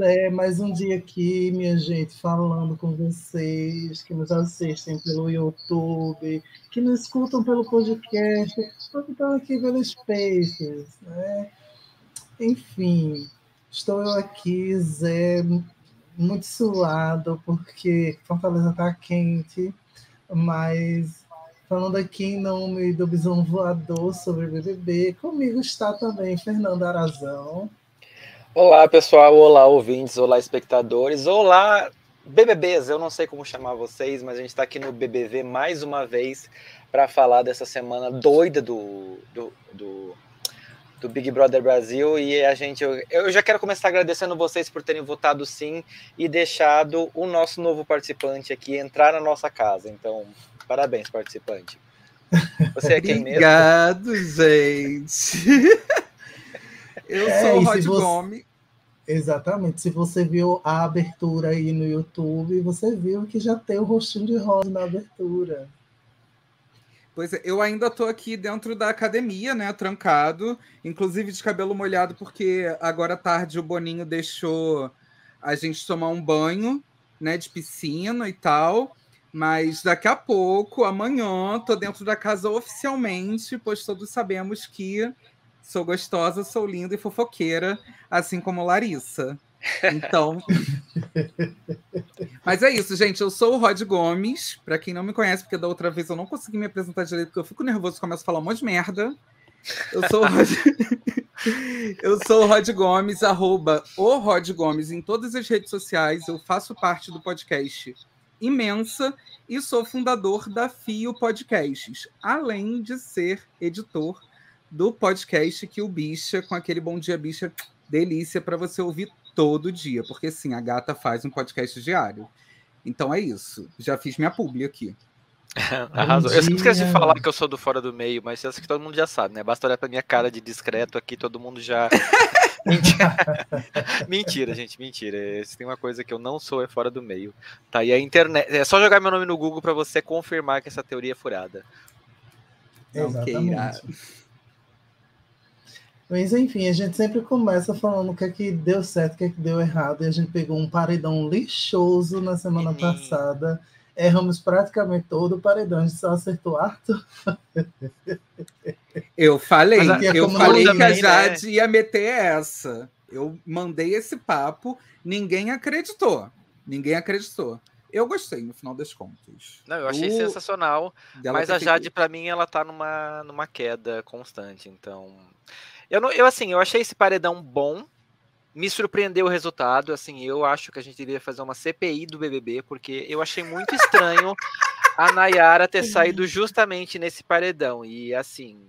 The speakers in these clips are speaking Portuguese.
É, mais um dia aqui, minha gente, falando com vocês, que nos assistem pelo YouTube, que nos escutam pelo podcast, que estão aqui pelos Spaces, né? Enfim, estou eu aqui, Zé, muito suado, porque Fortaleza está quente, mas falando aqui em nome do Bisão Voador sobre BBB, comigo está também Fernando Arazão. Olá, pessoal. Olá, ouvintes. Olá, espectadores. Olá, BBBs. Eu não sei como chamar vocês, mas a gente está aqui no BBV mais uma vez para falar dessa semana doida do, do, do, do, Big Brother Brasil. E a gente, eu, eu já quero começar agradecendo vocês por terem votado sim e deixado o nosso novo participante aqui entrar na nossa casa. Então, parabéns, participante. Você é quem mesmo? Obrigado, gente. Eu é, sou o Rod você... Gomes. Exatamente. Se você viu a abertura aí no YouTube, você viu que já tem o rostinho de rosa na abertura. Pois é, eu ainda estou aqui dentro da academia, né, trancado, inclusive de cabelo molhado, porque agora à tarde o Boninho deixou a gente tomar um banho, né, de piscina e tal. Mas daqui a pouco, amanhã, tô dentro da casa oficialmente, pois todos sabemos que Sou gostosa, sou linda e fofoqueira, assim como Larissa. Então. Mas é isso, gente. Eu sou o Rod Gomes. Para quem não me conhece, porque da outra vez eu não consegui me apresentar direito, porque eu fico nervoso e começo a falar um monte de merda. Eu sou o Rod, eu sou o Rod Gomes, arroba o Rod Gomes em todas as redes sociais. Eu faço parte do podcast Imensa e sou fundador da Fio Podcasts, além de ser editor do podcast que o Bicha, com aquele Bom Dia Bicha, delícia para você ouvir todo dia, porque sim, a gata faz um podcast diário. Então é isso. Já fiz minha publi aqui. Arrasou. Eu sempre esqueci de falar que eu sou do fora do meio, mas isso que todo mundo já sabe, né? Basta olhar pra minha cara de discreto aqui, todo mundo já. mentira. mentira, gente, mentira. Se tem uma coisa que eu não sou, é fora do meio. Tá aí a internet. É só jogar meu nome no Google para você confirmar que essa teoria é furada. Exatamente. Mas enfim, a gente sempre começa falando o que é que deu certo, o que é que deu errado, e a gente pegou um paredão lixoso na semana passada. Erramos praticamente todo o paredão, a gente só acertou Arthur. Eu falei, eu falei que a Jade né? ia meter essa. Eu mandei esse papo, ninguém acreditou. Ninguém acreditou. Eu gostei, no final das contas. Não, eu achei o... sensacional. Mas a Jade, para mim, ela tá numa, numa queda constante. Então, eu, não, eu, assim, eu achei esse paredão bom. Me surpreendeu o resultado. Assim, eu acho que a gente deveria fazer uma CPI do BBB, porque eu achei muito estranho a Nayara ter saído justamente nesse paredão. E, assim,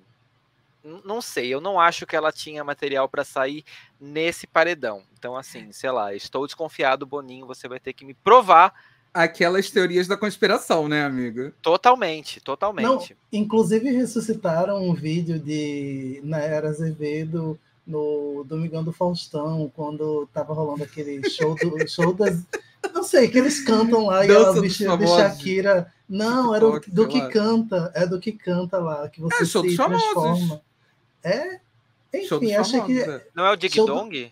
não sei, eu não acho que ela tinha material para sair nesse paredão. Então, assim, sei lá, estou desconfiado, Boninho, você vai ter que me provar aquelas teorias da conspiração, né, amigo? Totalmente, totalmente. Não, inclusive ressuscitaram um vídeo de Nayara Azevedo no Domingão do Faustão, quando tava rolando aquele show do show das. Não sei, que eles cantam lá e ela vestida de Shakira. Não, era do, do que canta, é do que canta lá, que você é, se transforma. É? Enfim, achei que. Não é o Dig Dong? Do...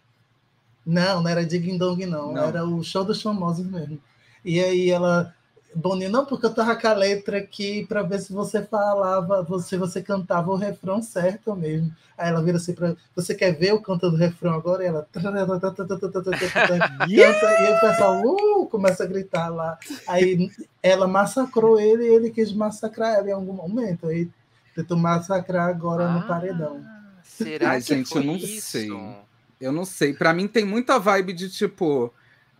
Não, não era Dig Dong, não. não. Era o show dos famosos mesmo. E aí ela, Boninho, não, porque eu tava com a letra aqui para ver se você falava, se você cantava o refrão certo mesmo. Aí ela vira assim para você quer ver o canto do refrão agora? E ela canta, e o pessoal uh, começa a gritar lá. Aí ela massacrou ele e ele quis massacrar ela em algum momento. Aí tentou massacrar agora no paredão. Será Ai, que gente, eu não isso? sei. Eu não sei. Para mim tem muita vibe de tipo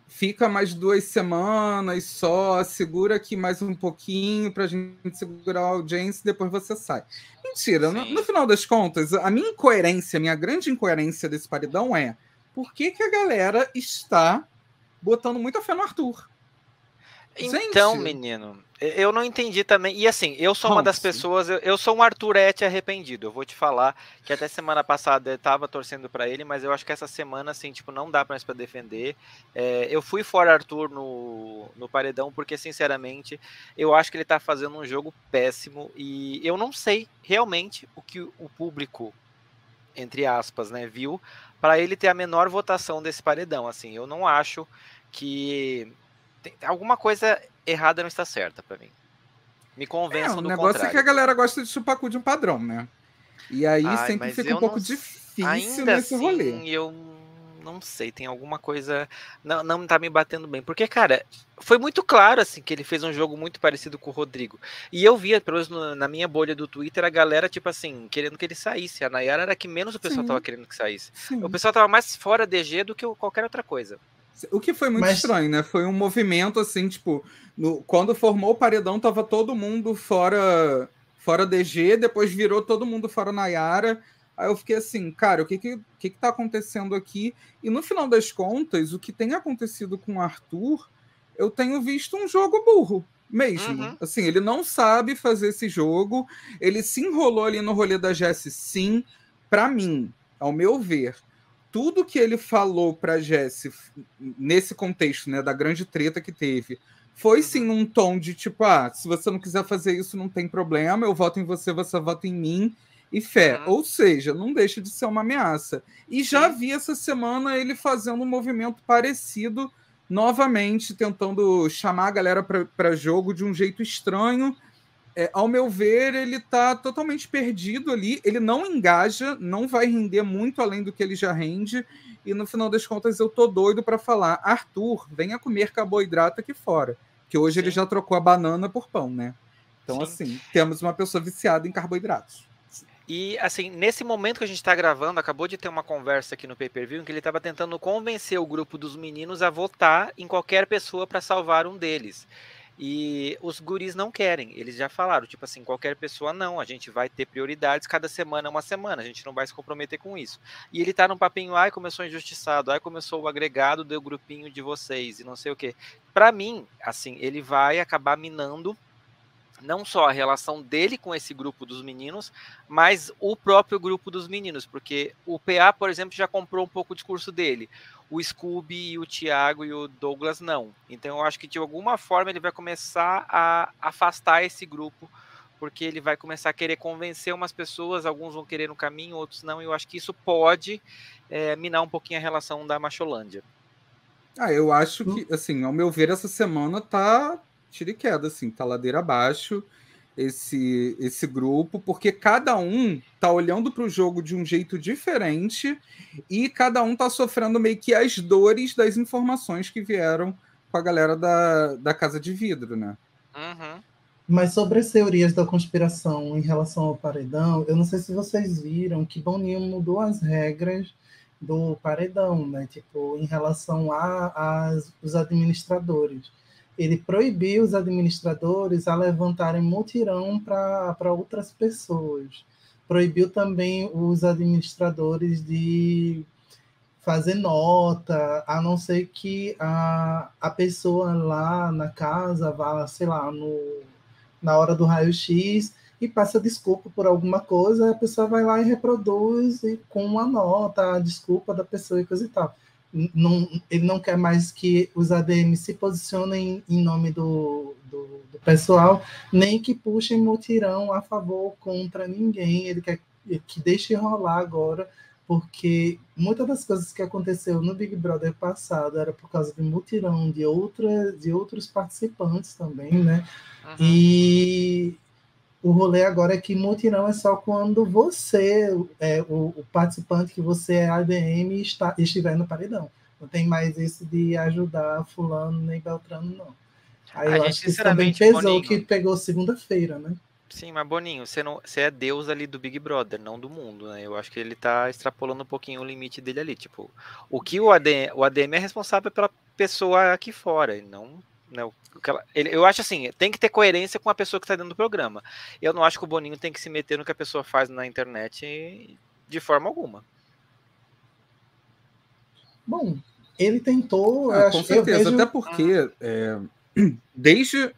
fica mais duas semanas só, segura aqui mais um pouquinho para a gente segurar a audiência e depois você sai. Mentira, no, no, final das contas, a minha incoerência, a minha grande incoerência desse paredão é por que, que a galera está botando muita fé no Arthur? Então, Gente. menino, eu não entendi também. E assim, eu sou uma das pessoas, eu, eu, sou um Arthurete arrependido. Eu vou te falar que até semana passada eu tava torcendo para ele, mas eu acho que essa semana, assim, tipo, não dá mais para defender. É, eu fui fora Arthur no, no paredão, porque, sinceramente, eu acho que ele tá fazendo um jogo péssimo e eu não sei realmente o que o público entre aspas, né, viu, para ele ter a menor votação desse paredão. Assim, eu não acho que tem, alguma coisa errada não está certa para mim. Me convence é, o negócio contrário. é que a galera gosta de chupar cu de um padrão, né? E aí Ai, sempre fica um pouco não... difícil Ainda nesse assim, rolê. Eu não sei, tem alguma coisa. Não, não tá me batendo bem. Porque, cara, foi muito claro, assim, que ele fez um jogo muito parecido com o Rodrigo. E eu via, pelo menos na minha bolha do Twitter, a galera, tipo assim, querendo que ele saísse. A Nayara era que menos o pessoal Sim. tava querendo que saísse. Sim. O pessoal tava mais fora DG do que qualquer outra coisa. O que foi muito Mas... estranho, né? Foi um movimento assim, tipo, no, quando formou o paredão, tava todo mundo fora fora DG, depois virou todo mundo fora Nayara. Aí eu fiquei assim, cara, o que que, que que tá acontecendo aqui? E no final das contas, o que tem acontecido com o Arthur, eu tenho visto um jogo burro mesmo. Uhum. Assim, ele não sabe fazer esse jogo. Ele se enrolou ali no rolê da Jess, sim. Para mim, ao meu ver, tudo que ele falou para Jess nesse contexto, né, da grande treta que teve, foi sim uhum. num tom de tipo, ah, se você não quiser fazer isso, não tem problema, eu voto em você, você vota em mim e fé. Uhum. Ou seja, não deixa de ser uma ameaça. E já vi essa semana ele fazendo um movimento parecido, novamente, tentando chamar a galera para jogo de um jeito estranho. É, ao meu ver, ele está totalmente perdido ali. Ele não engaja, não vai render muito além do que ele já rende. E no final das contas, eu tô doido para falar: Arthur, venha comer carboidrato aqui fora. Que hoje Sim. ele já trocou a banana por pão, né? Então, Sim. assim, temos uma pessoa viciada em carboidratos. E, assim, nesse momento que a gente está gravando, acabou de ter uma conversa aqui no pay-per-view em que ele estava tentando convencer o grupo dos meninos a votar em qualquer pessoa para salvar um deles. E os guris não querem, eles já falaram, tipo assim, qualquer pessoa não, a gente vai ter prioridades, cada semana é uma semana, a gente não vai se comprometer com isso. E ele tá num papinho, ai, começou injustiçado, ai, começou o agregado do grupinho de vocês e não sei o que. Para mim, assim, ele vai acabar minando não só a relação dele com esse grupo dos meninos, mas o próprio grupo dos meninos, porque o PA, por exemplo, já comprou um pouco o discurso dele. O Scooby, o Thiago e o Douglas não. Então eu acho que de alguma forma ele vai começar a afastar esse grupo, porque ele vai começar a querer convencer umas pessoas, alguns vão querer no caminho, outros não. E eu acho que isso pode é, minar um pouquinho a relação da Macholândia. Ah, eu acho que, assim, ao meu ver, essa semana tá tira e queda, assim, tá ladeira abaixo esse, esse grupo, porque cada um tá olhando para o jogo de um jeito diferente e cada um tá sofrendo meio que as dores das informações que vieram com a galera da, da Casa de Vidro, né? Uhum. Mas sobre as teorias da conspiração em relação ao paredão, eu não sei se vocês viram que Boninho mudou as regras do paredão, né? Tipo, em relação a, a os administradores ele proibiu os administradores a levantarem mutirão para outras pessoas. Proibiu também os administradores de fazer nota, a não ser que a, a pessoa lá na casa vá, sei lá, no, na hora do raio-x e passa desculpa por alguma coisa, a pessoa vai lá e reproduz e, com uma nota a desculpa da pessoa e coisa e tal não, ele não quer mais que os ADMs se posicionem em nome do, do, do, pessoal, nem que puxem mutirão a favor ou contra ninguém. Ele quer que deixe rolar agora, porque muitas das coisas que aconteceu no Big Brother passado era por causa de mutirão de, outra, de outros participantes também, né? Uhum. E o rolê agora é que mutirão é só quando você, é, o, o participante que você é ADM, está, estiver no paredão. Não tem mais isso de ajudar fulano nem Beltrano, não. Aí a eu acho que isso também pesou Boninho, que pegou segunda-feira, né? Sim, mas Boninho, você, não, você é Deus ali do Big Brother, não do mundo, né? Eu acho que ele tá extrapolando um pouquinho o limite dele ali. Tipo, o que o ADM, o ADM é responsável pela pessoa aqui fora, e não né, ela, ele, eu acho assim, tem que ter coerência com a pessoa que está dentro do programa. Eu não acho que o Boninho tem que se meter no que a pessoa faz na internet de forma alguma. Bom, ele tentou. Ah, com certeza, vejo... até porque é, desde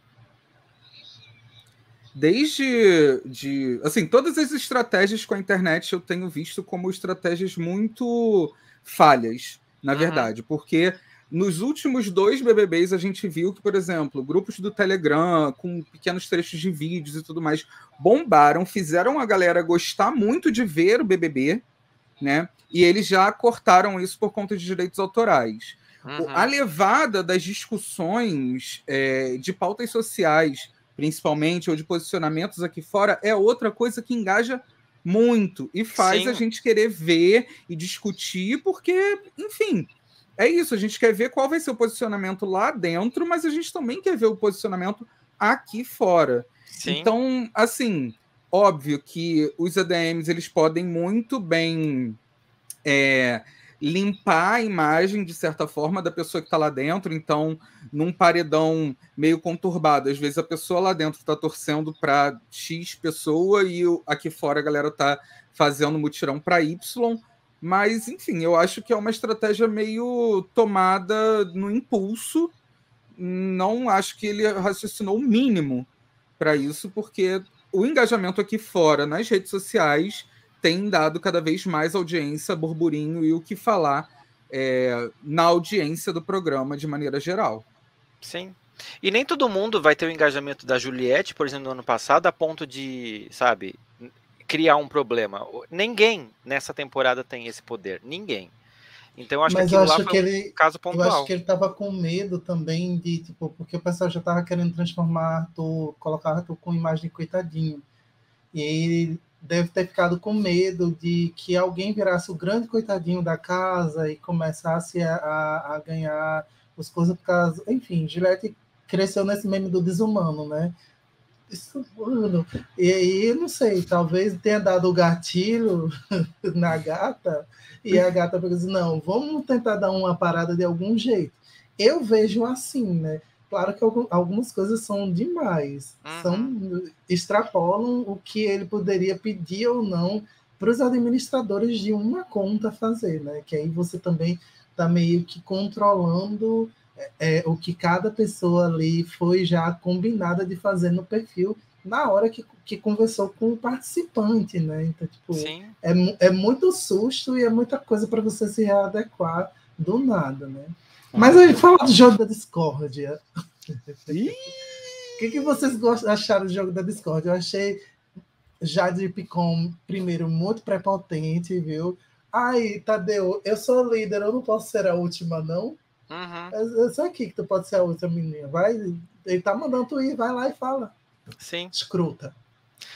desde de assim todas as estratégias com a internet eu tenho visto como estratégias muito falhas na uhum. verdade porque nos últimos dois BBBs, a gente viu que, por exemplo, grupos do Telegram, com pequenos trechos de vídeos e tudo mais, bombaram, fizeram a galera gostar muito de ver o BBB, né? E eles já cortaram isso por conta de direitos autorais. Uhum. A levada das discussões é, de pautas sociais, principalmente, ou de posicionamentos aqui fora, é outra coisa que engaja muito e faz Sim. a gente querer ver e discutir, porque, enfim, é isso. A gente quer ver qual vai ser o posicionamento lá dentro, mas a gente também quer ver o posicionamento aqui fora. Sim. Então, assim, óbvio que os ADMs eles podem muito bem é, limpar a imagem, de certa forma, da pessoa que está lá dentro. Então, num paredão meio conturbado, às vezes a pessoa lá dentro está torcendo para X pessoa e aqui fora a galera está fazendo mutirão para Y. Mas, enfim, eu acho que é uma estratégia meio tomada no impulso. Não acho que ele raciocinou o mínimo para isso, porque o engajamento aqui fora, nas redes sociais, tem dado cada vez mais audiência, burburinho e o que falar é, na audiência do programa de maneira geral. Sim. E nem todo mundo vai ter o engajamento da Juliette, por exemplo, no ano passado, a ponto de, sabe, criar um problema. Ninguém nessa temporada tem esse poder. Ninguém. Então acho Mas que eu acho que ele, um caso pontual. Eu acho que ele estava com medo também de, tipo, porque o pessoal já estava querendo transformar Arthur, colocar Arthur com imagem de coitadinho. E ele deve ter ficado com medo de que alguém virasse o grande coitadinho da casa e começasse a, a, a ganhar as coisas por causa. Enfim, Gillette cresceu nesse meme do desumano, né? Isso, mano. E aí, não sei, talvez tenha dado o gatilho na gata e a gata falou assim: não, vamos tentar dar uma parada de algum jeito. Eu vejo assim, né? Claro que algumas coisas são demais, uhum. são extrapolam o que ele poderia pedir ou não para os administradores de uma conta fazer, né? Que aí você também está meio que controlando é, o que cada pessoa ali foi já combinada de fazer no perfil na hora que, que conversou com o participante, né? Então, tipo, é, é muito susto e é muita coisa para você se readequar do nada, né? Mas aí, fala do jogo da discórdia. O que, que vocês acharam do jogo da Discord? Eu achei Jade Picon, primeiro, muito prepotente, viu? Ai, Tadeu, eu sou líder, eu não posso ser a última, não? Uhum. Eu, eu sei aqui que tu pode ser a última menina. Vai, ele tá mandando tu ir, vai lá e fala. Sim. Escruta.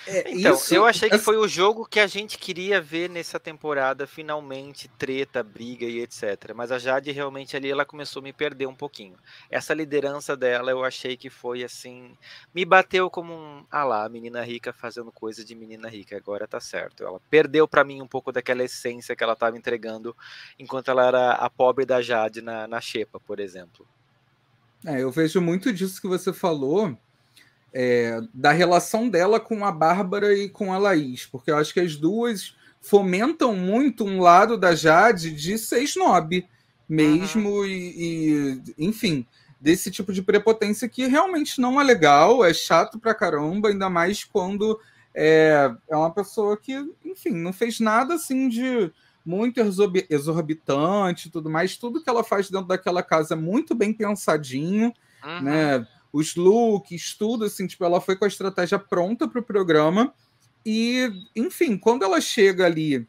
É, então, isso, eu achei que foi o jogo que a gente queria ver nessa temporada, finalmente, treta, briga e etc. Mas a Jade realmente ali ela começou a me perder um pouquinho. Essa liderança dela eu achei que foi assim. Me bateu como um. Ah lá, menina rica fazendo coisa de menina rica, agora tá certo. Ela perdeu para mim um pouco daquela essência que ela estava entregando enquanto ela era a pobre da Jade na, na Xepa, por exemplo. É, eu vejo muito disso que você falou é, da relação dela com a Bárbara e com a Laís, porque eu acho que as duas fomentam muito um lado da Jade de ser snob mesmo uhum. e, e, enfim, desse tipo de prepotência que realmente não é legal, é chato pra caramba, ainda mais quando é, é uma pessoa que, enfim, não fez nada assim de muito exorbitante tudo mais, tudo que ela faz dentro daquela casa é muito bem pensadinho, uhum. né? Os looks, tudo assim, tipo, ela foi com a estratégia pronta para o programa. E, enfim, quando ela chega ali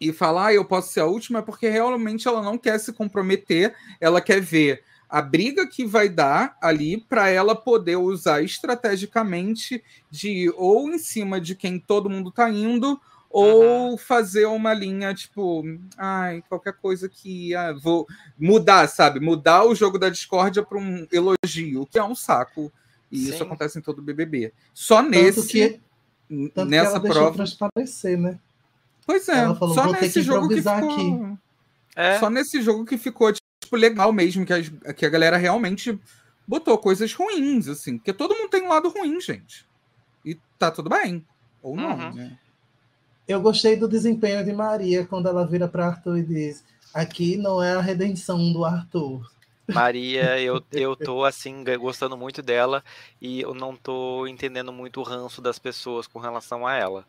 e fala, ah, eu posso ser a última, é porque realmente ela não quer se comprometer, ela quer ver a briga que vai dar ali para ela poder usar estrategicamente de ou em cima de quem todo mundo está indo, ou uhum. fazer uma linha tipo, ai, qualquer coisa que ah, vou mudar, sabe? Mudar o jogo da discórdia para um elogio, que é um saco. E Sim. isso acontece em todo o BBB. Só tanto nesse que, nessa que prova transparecer, né? Pois é, falou, só nesse jogo que ficou aqui. É. Só nesse jogo que ficou tipo legal mesmo que a, que a galera realmente botou coisas ruins assim, porque todo mundo tem um lado ruim, gente. E tá tudo bem ou não, uhum. né? Eu gostei do desempenho de Maria quando ela vira para Arthur e diz: aqui não é a redenção do Arthur. Maria, eu, eu tô assim, gostando muito dela e eu não tô entendendo muito o ranço das pessoas com relação a ela.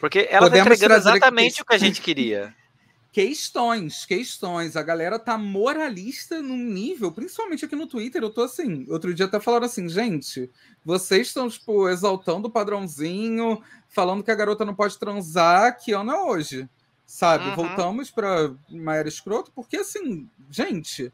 Porque ela tá Podemos tá entregando exatamente o que a gente queria. Questões, questões. A galera tá moralista num nível, principalmente aqui no Twitter. Eu tô assim. Outro dia até falaram assim, gente, vocês estão, tipo, exaltando o padrãozinho, falando que a garota não pode transar. Que ano é hoje? sabe? Uhum. Voltamos para uma era escroto, porque assim, gente,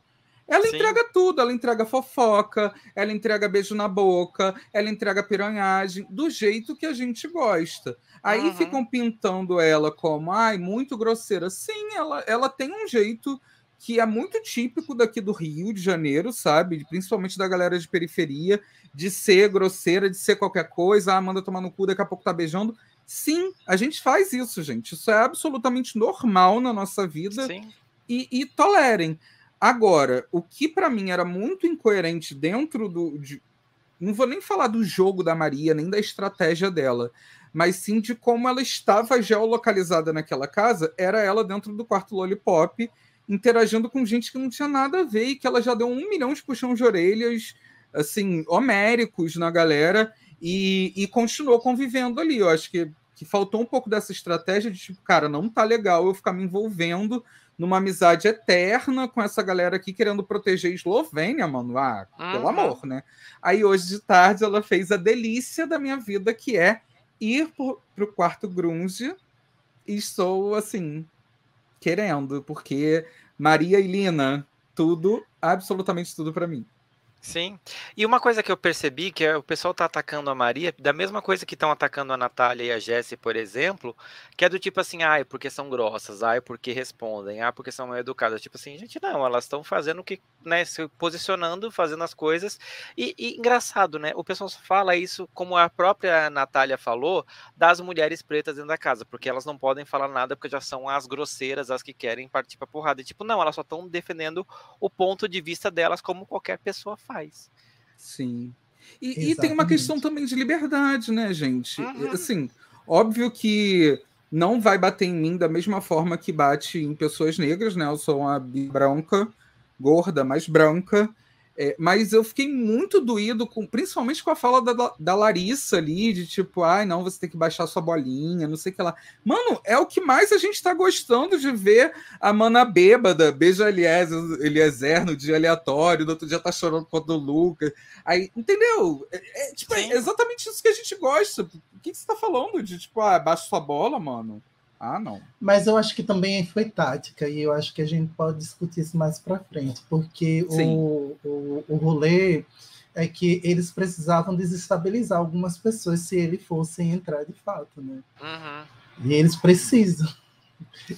ela Sim. entrega tudo, ela entrega fofoca, ela entrega beijo na boca, ela entrega piranhagem, do jeito que a gente gosta. Aí uhum. ficam pintando ela como, ai, muito grosseira. Sim, ela, ela tem um jeito que é muito típico daqui do Rio de Janeiro, sabe? Principalmente da galera de periferia, de ser grosseira, de ser qualquer coisa, ah, manda tomar no cu, daqui a pouco tá beijando. Sim, a gente faz isso, gente. Isso é absolutamente normal na nossa vida. Sim. E, e tolerem. Agora, o que para mim era muito incoerente dentro do. De, não vou nem falar do jogo da Maria, nem da estratégia dela, mas sim de como ela estava geolocalizada naquela casa, era ela dentro do quarto Lollipop interagindo com gente que não tinha nada a ver e que ela já deu um milhão de puxão de orelhas, assim, homéricos na galera e, e continuou convivendo ali. Eu acho que, que faltou um pouco dessa estratégia de tipo, cara, não tá legal eu ficar me envolvendo numa amizade eterna com essa galera aqui querendo proteger a Eslovênia, mano. Ah, uhum. pelo amor, né? Aí hoje de tarde ela fez a delícia da minha vida, que é ir pro, pro quarto grunge e estou assim querendo, porque Maria e Lina, tudo, absolutamente tudo para mim. Sim. E uma coisa que eu percebi que é o pessoal tá atacando a Maria, da mesma coisa que estão atacando a Natália e a Jessie, por exemplo, que é do tipo assim, ai, porque são grossas, ai, porque respondem, ah, porque são mal educadas. Tipo assim, gente, não, elas estão fazendo o que, né, se posicionando, fazendo as coisas. E, e, engraçado, né? O pessoal fala isso, como a própria Natália falou, das mulheres pretas dentro da casa, porque elas não podem falar nada porque já são as grosseiras, as que querem partir pra porrada. E, tipo, não, elas só estão defendendo o ponto de vista delas como qualquer pessoa faz faz. Sim. E, e, tem uma questão também de liberdade, né, gente? Uhum. Assim, óbvio que não vai bater em mim da mesma forma que bate em pessoas negras, né? Eu sou uma branca, gorda, mas branca. É, mas eu fiquei muito doído, com, principalmente com a fala da, da Larissa ali, de tipo, ai, não, você tem que baixar sua bolinha, não sei o que lá. Mano, é o que mais a gente tá gostando de ver a mana bêbada, beija Eliezer no dia aleatório, no outro dia tá chorando por do Lucas. Aí, entendeu? É, é tipo, é exatamente isso que a gente gosta. O que, que você tá falando? De tipo, ah, baixa sua bola, mano. Ah, não. Mas eu acho que também foi tática, e eu acho que a gente pode discutir isso mais para frente, porque o, o, o rolê é que eles precisavam desestabilizar algumas pessoas se eles fossem entrar de fato, né? Uhum. E eles precisam.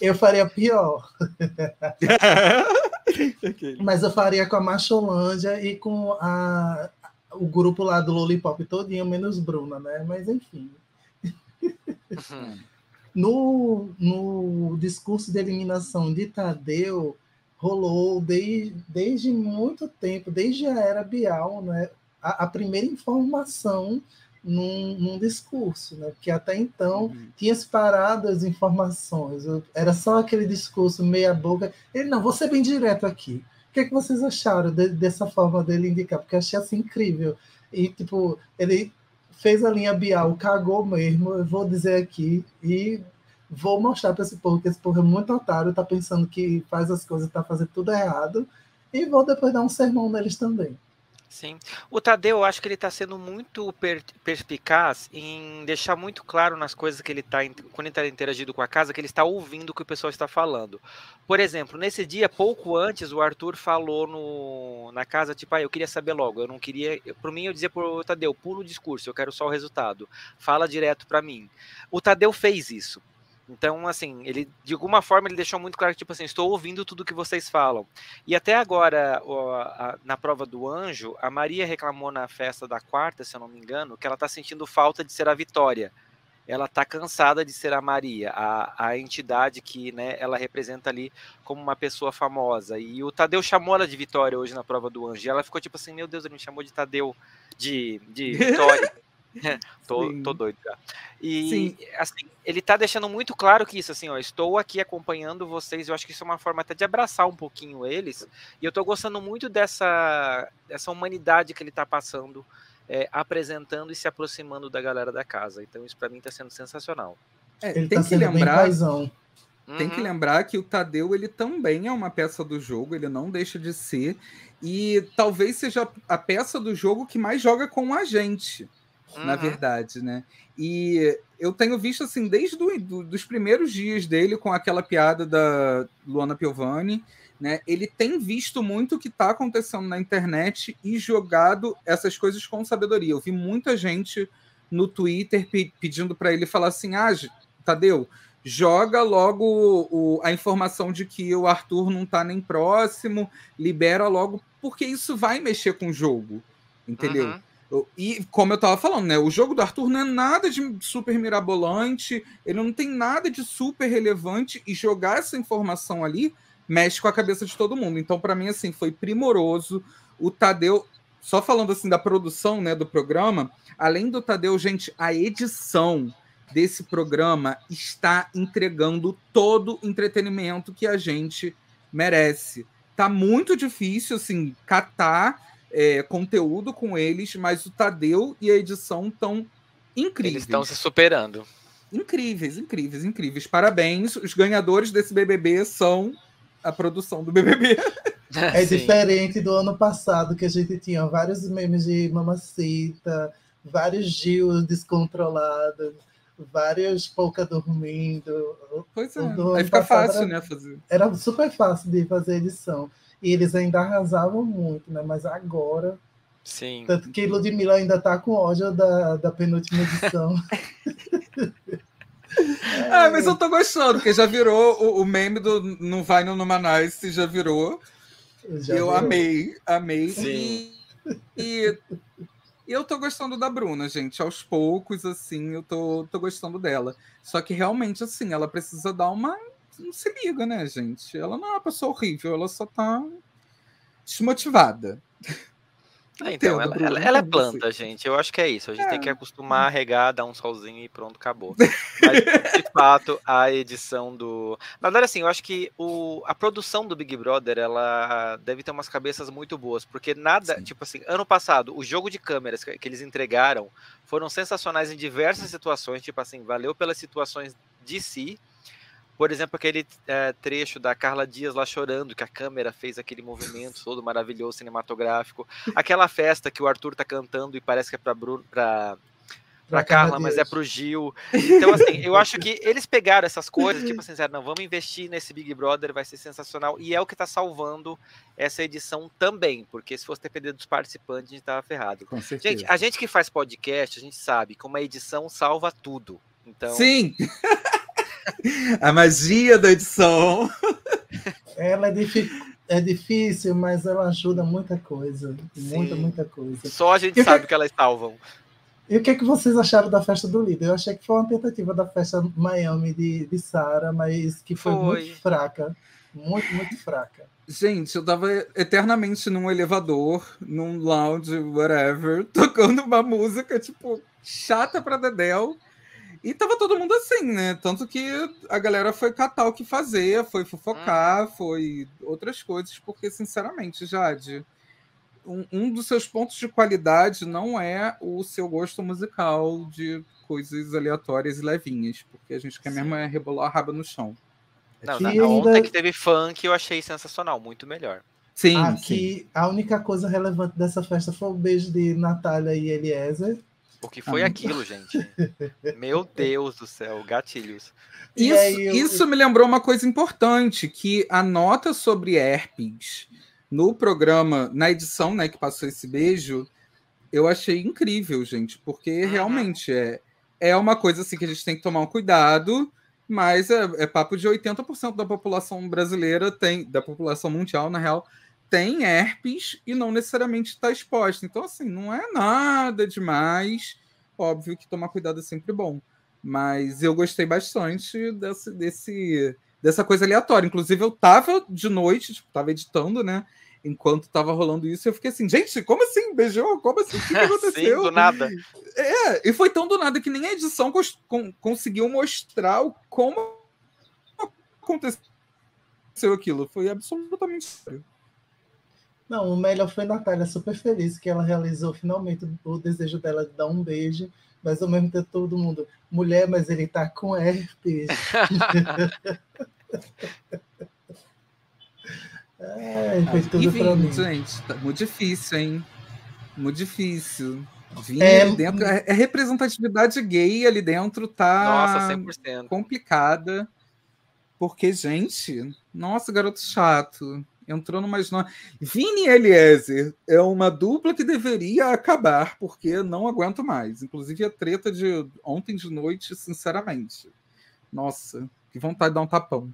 Eu faria pior. Mas eu faria com a Macholândia e com a, o grupo lá do Lollipop todinho, menos Bruna, né? Mas enfim. Uhum. No, no discurso de eliminação de Tadeu, rolou desde, desde muito tempo, desde a era Bial, né, a, a primeira informação num, num, discurso, né? Porque até então uhum. tinha separado as informações, era só aquele discurso meia boca. Ele não, vou ser bem direto aqui. O que, é que vocês acharam de, dessa forma dele indicar? Porque eu achei assim incrível. E tipo, ele fez a linha Bial, cagou mesmo, eu vou dizer aqui, e vou mostrar para esse povo que esse povo é muito otário, tá pensando que faz as coisas, tá fazendo tudo errado, e vou depois dar um sermão neles também. Sim. O Tadeu, eu acho que ele está sendo muito per perspicaz em deixar muito claro nas coisas que ele está, quando ele está interagindo com a casa, que ele está ouvindo o que o pessoal está falando. Por exemplo, nesse dia, pouco antes, o Arthur falou no, na casa, tipo, ah, eu queria saber logo, eu não queria. Por mim, eu dizia pro Tadeu, pula o discurso, eu quero só o resultado. Fala direto para mim. O Tadeu fez isso. Então, assim, ele de alguma forma ele deixou muito claro que, tipo assim, estou ouvindo tudo que vocês falam. E até agora, ó, a, na prova do anjo, a Maria reclamou na festa da quarta, se eu não me engano, que ela está sentindo falta de ser a Vitória. Ela está cansada de ser a Maria, a, a entidade que né, ela representa ali como uma pessoa famosa. E o Tadeu chamou ela de Vitória hoje na prova do anjo. E ela ficou tipo assim: Meu Deus, ele me chamou de Tadeu, de, de Vitória. tô, tô doido já. E Sim. assim, ele tá deixando muito claro que isso, assim, ó, estou aqui acompanhando vocês. Eu acho que isso é uma forma até de abraçar um pouquinho eles. E eu tô gostando muito dessa, dessa humanidade que ele tá passando, é, apresentando e se aproximando da galera da casa. Então, isso para mim tá sendo sensacional. É, ele tem tá que lembrar. Tem que uhum. lembrar que o Tadeu ele também é uma peça do jogo, ele não deixa de ser, e talvez seja a peça do jogo que mais joga com a gente uhum. na verdade, né? E eu tenho visto assim desde do, do, dos primeiros dias dele com aquela piada da Luana Piovani, né? Ele tem visto muito o que está acontecendo na internet e jogado essas coisas com sabedoria. Eu vi muita gente no Twitter pe pedindo para ele falar assim: "Ah, Tadeu, joga logo o, a informação de que o Arthur não está nem próximo, libera logo, porque isso vai mexer com o jogo, entendeu? Uhum. E como eu tava falando, né? O jogo do Arthur não é nada de super mirabolante, ele não tem nada de super relevante, e jogar essa informação ali mexe com a cabeça de todo mundo. Então, para mim, assim, foi primoroso. O Tadeu, só falando assim da produção né, do programa, além do Tadeu, gente, a edição desse programa está entregando todo o entretenimento que a gente merece. Tá muito difícil, assim, catar é, conteúdo com eles, mas o Tadeu e a edição estão incríveis. Eles estão se superando. Incríveis, incríveis, incríveis. Parabéns. Os ganhadores desse BBB são a produção do BBB. É diferente do ano passado, que a gente tinha vários memes de mamacita, vários Gil descontrolados, vários pouca dormindo. Pois é, aí fica fácil, era, né? Fazer. Era super fácil de fazer edição. E eles ainda arrasavam muito, né? Mas agora. Sim. Tanto que Ludmilla ainda tá com ódio da, da penúltima edição. ah, mas eu tô gostando, porque já virou o, o meme do Não Vai no Numanice, já virou. Já eu virou. amei, amei. Sim. E, e eu tô gostando da Bruna, gente. Aos poucos, assim, eu tô, tô gostando dela. Só que realmente, assim, ela precisa dar uma não se liga, né, gente? Ela não é uma pessoa horrível, ela só tá desmotivada. Ah, então, ela, ela, ela, é planta, gente. Eu acho que é isso. A gente é. tem que acostumar a regar, dar um solzinho e pronto, acabou. Mas, de fato, a edição do. Na verdade, assim, eu acho que o... a produção do Big Brother ela deve ter umas cabeças muito boas, porque nada, Sim. tipo assim, ano passado, o jogo de câmeras que, que eles entregaram foram sensacionais em diversas situações, tipo assim, valeu pelas situações de si por exemplo, aquele é, trecho da Carla Dias lá chorando, que a câmera fez aquele movimento todo maravilhoso, cinematográfico. Aquela festa que o Arthur tá cantando e parece que é pra, Bruno, pra, pra Carla, mas é pro Gil. Então, assim, eu acho que eles pegaram essas coisas, tipo assim, não, vamos investir nesse Big Brother, vai ser sensacional. E é o que tá salvando essa edição também, porque se fosse depender dos participantes, a gente tava ferrado. Gente, a gente que faz podcast, a gente sabe que uma edição salva tudo. Então... Sim! a magia da edição. Ela é, é difícil, mas ela ajuda muita coisa. Sim. Muita, muita coisa. Só a gente e sabe que... que elas salvam. E o que, é que vocês acharam da festa do líder? Eu achei que foi uma tentativa da festa Miami de, de Sara, mas que foi, foi, muito fraca. Muito, muito fraca. Gente, eu tava eternamente num elevador, num lounge, whatever, tocando uma música, tipo, chata pra Dedel. E tava todo mundo assim, né? Tanto que a galera foi catar o que fazer, foi fofocar, hum. foi outras coisas, porque, sinceramente, Jade, um, um, dos seus pontos de qualidade não é o seu gosto musical de coisas aleatórias e levinhas, porque a gente quer Sim. mesmo é rebolar a raba no chão. Não, na, ainda... ontem que teve funk eu achei sensacional, muito melhor. Sim, Aqui, sim. a única coisa relevante dessa festa foi o beijo de Natália e Eliezer. O que foi ah, aquilo, gente? Meu Deus do céu, gatilhos. Isso, aí, eu... isso me lembrou uma coisa importante, que a nota sobre herpes no programa, na edição né, que passou esse beijo, eu achei incrível, gente, porque uhum. realmente é, é uma coisa assim que a gente tem que tomar um cuidado, mas é, é papo de 80% da população brasileira tem, da população mundial, na real, tem herpes e não necessariamente está exposta. Então, assim, não é nada demais. Óbvio que tomar cuidado é sempre bom. Mas eu gostei bastante desse, desse, dessa coisa aleatória. Inclusive, eu tava de noite, tipo, tava editando, né? Enquanto tava rolando isso, eu fiquei assim, gente, como assim? Beijou? Como assim? O que, que aconteceu? Sim, do nada. É, e foi tão do nada que nem a edição cons conseguiu mostrar o como aconteceu aquilo. Foi absolutamente sério. Não, o melhor foi Natália, super feliz que ela realizou finalmente o desejo dela de dar um beijo, mas ao mesmo tempo todo mundo, mulher, mas ele tá com herpes. Ai, foi tudo pra mim. Gente, tá muito difícil, hein? Muito difícil. É... ali dentro, é, é representatividade gay ali dentro tá nossa, 100%. complicada. Porque, gente, nossa, garoto chato. Entrou numa. Vini e Eliezer é uma dupla que deveria acabar, porque não aguento mais. Inclusive a treta de ontem de noite, sinceramente. Nossa, que vontade de dar um tapão.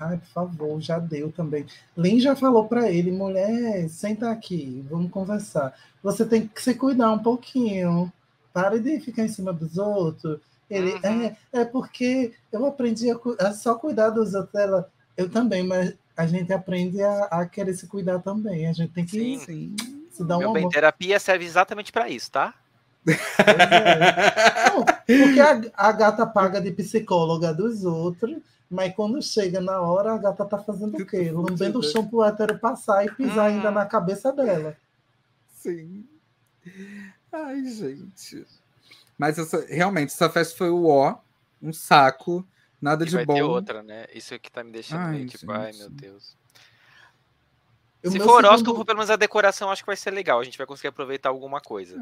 Ai, por favor, já deu também. Lin já falou para ele, mulher, senta aqui, vamos conversar. Você tem que se cuidar um pouquinho. Pare de ficar em cima dos outros. Ele, uhum. é, é porque eu aprendi a, a, só cuidar dos outros. Ela, eu também, mas a gente aprende a, a querer se cuidar também. A gente tem que sim, sim. se dar um Meu bem, terapia serve exatamente para isso, tá? É. Não, porque a, a, gata paga de psicóloga dos outros, mas quando chega na hora, a gata tá fazendo o quê? Lambendo o chão pro hétero passar e pisar hum. ainda na cabeça dela. Sim. Ai, gente. Mas essa, realmente, essa festa foi o ó, um saco, nada e de vai bom. Ter outra, né? Isso é que tá me deixando ai, meio tipo, ai meu Deus. Se for horóscopo, segundo... pelo menos a decoração acho que vai ser legal. A gente vai conseguir aproveitar alguma coisa.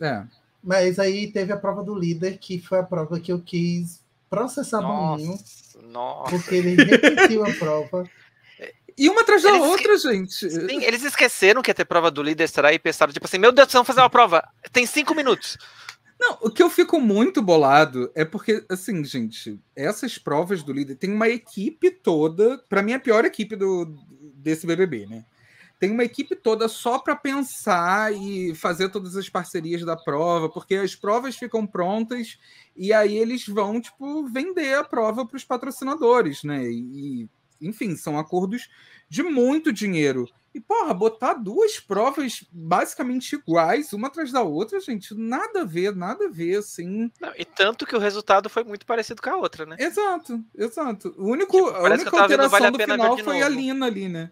É. é. Mas aí teve a prova do líder, que foi a prova que eu quis processar nossa, Boninho. Nossa. Porque ele repetiu a prova. E uma atrás da eles outra, esque... gente. Sim, eles esqueceram que ia ter prova do líder, será? E pensaram, tipo assim, meu Deus, vamos fazer uma prova. Tem cinco minutos. Não, o que eu fico muito bolado é porque, assim, gente, essas provas do líder tem uma equipe toda, para mim a pior equipe do, desse BBB, né? Tem uma equipe toda só para pensar e fazer todas as parcerias da prova, porque as provas ficam prontas e aí eles vão, tipo, vender a prova para os patrocinadores, né? E, enfim, são acordos de muito dinheiro. E, porra, botar duas provas basicamente iguais, uma atrás da outra, gente, nada a ver, nada a ver, assim. Não, e tanto que o resultado foi muito parecido com a outra, né? Exato, exato. O único, tipo, a única alteração vale a do final foi a Lina ali, né?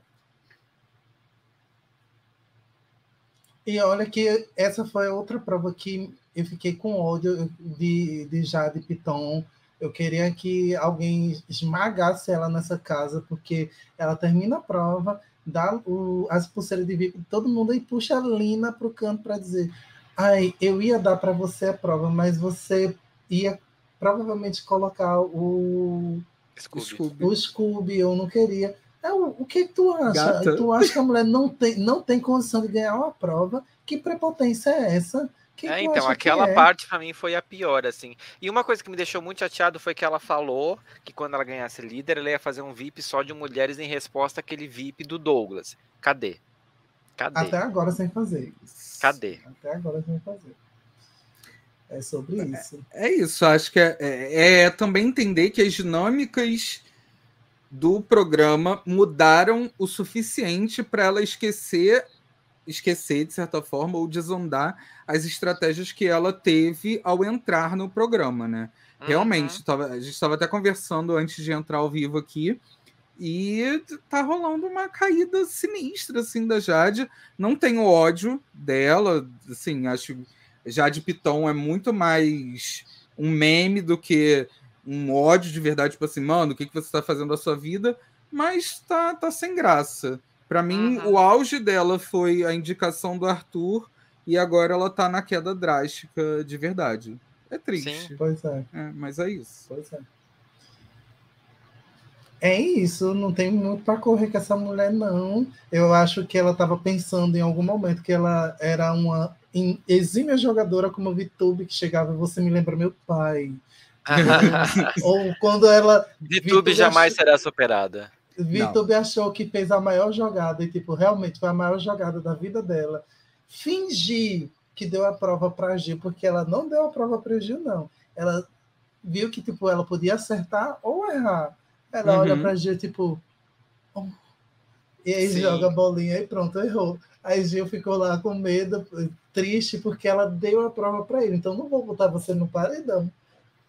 E olha que essa foi outra prova que eu fiquei com ódio de, de Jade Piton. Eu queria que alguém esmagasse ela nessa casa, porque ela termina a prova, dá o, as pulseiras de VIP, todo mundo aí puxa a Lina para o canto para dizer: ai, eu ia dar para você a prova, mas você ia provavelmente colocar o Scooby, o Scooby eu não queria. É, o, o que tu acha? Gata. Tu acha que a mulher não tem, não tem condição de ganhar uma prova? Que prepotência é essa? Que é, então, aquela é? parte para mim foi a pior, assim. E uma coisa que me deixou muito chateado foi que ela falou que quando ela ganhasse líder, ela ia fazer um VIP só de mulheres em resposta àquele VIP do Douglas. Cadê? Cadê? Até agora sem fazer. Cadê? Até agora sem fazer. É sobre é, isso. É, é isso, acho que é, é, é também entender que as dinâmicas do programa mudaram o suficiente para ela esquecer esquecer, de certa forma, ou desandar as estratégias que ela teve ao entrar no programa, né? Uhum. Realmente, tava, a gente estava até conversando antes de entrar ao vivo aqui, e tá rolando uma caída sinistra, assim, da Jade. Não tenho ódio dela, assim, acho Jade Piton é muito mais um meme do que um ódio de verdade, tipo assim, mano, o que, que você tá fazendo da sua vida? Mas tá, tá sem graça. Para mim, uhum. o auge dela foi a indicação do Arthur e agora ela tá na queda drástica de verdade. É triste. Sim. Pois é. é. Mas é isso. Pois é. É isso, não tem muito para correr com essa mulher, não. Eu acho que ela estava pensando em algum momento que ela era uma exímia jogadora como o Vitube, que chegava e você me lembra meu pai. Ou quando ela. Vitube jamais será superada. Vitube achou que fez a maior jogada, e tipo, realmente foi a maior jogada da vida dela. Fingir que deu a prova para Gil, porque ela não deu a prova para Gil, não. Ela viu que tipo, ela podia acertar ou errar. Ela uhum. olha para Gil, tipo. Oh. E aí Sim. joga a bolinha e pronto, errou. Aí Gil ficou lá com medo, triste, porque ela deu a prova para ele. Então não vou botar você no paredão.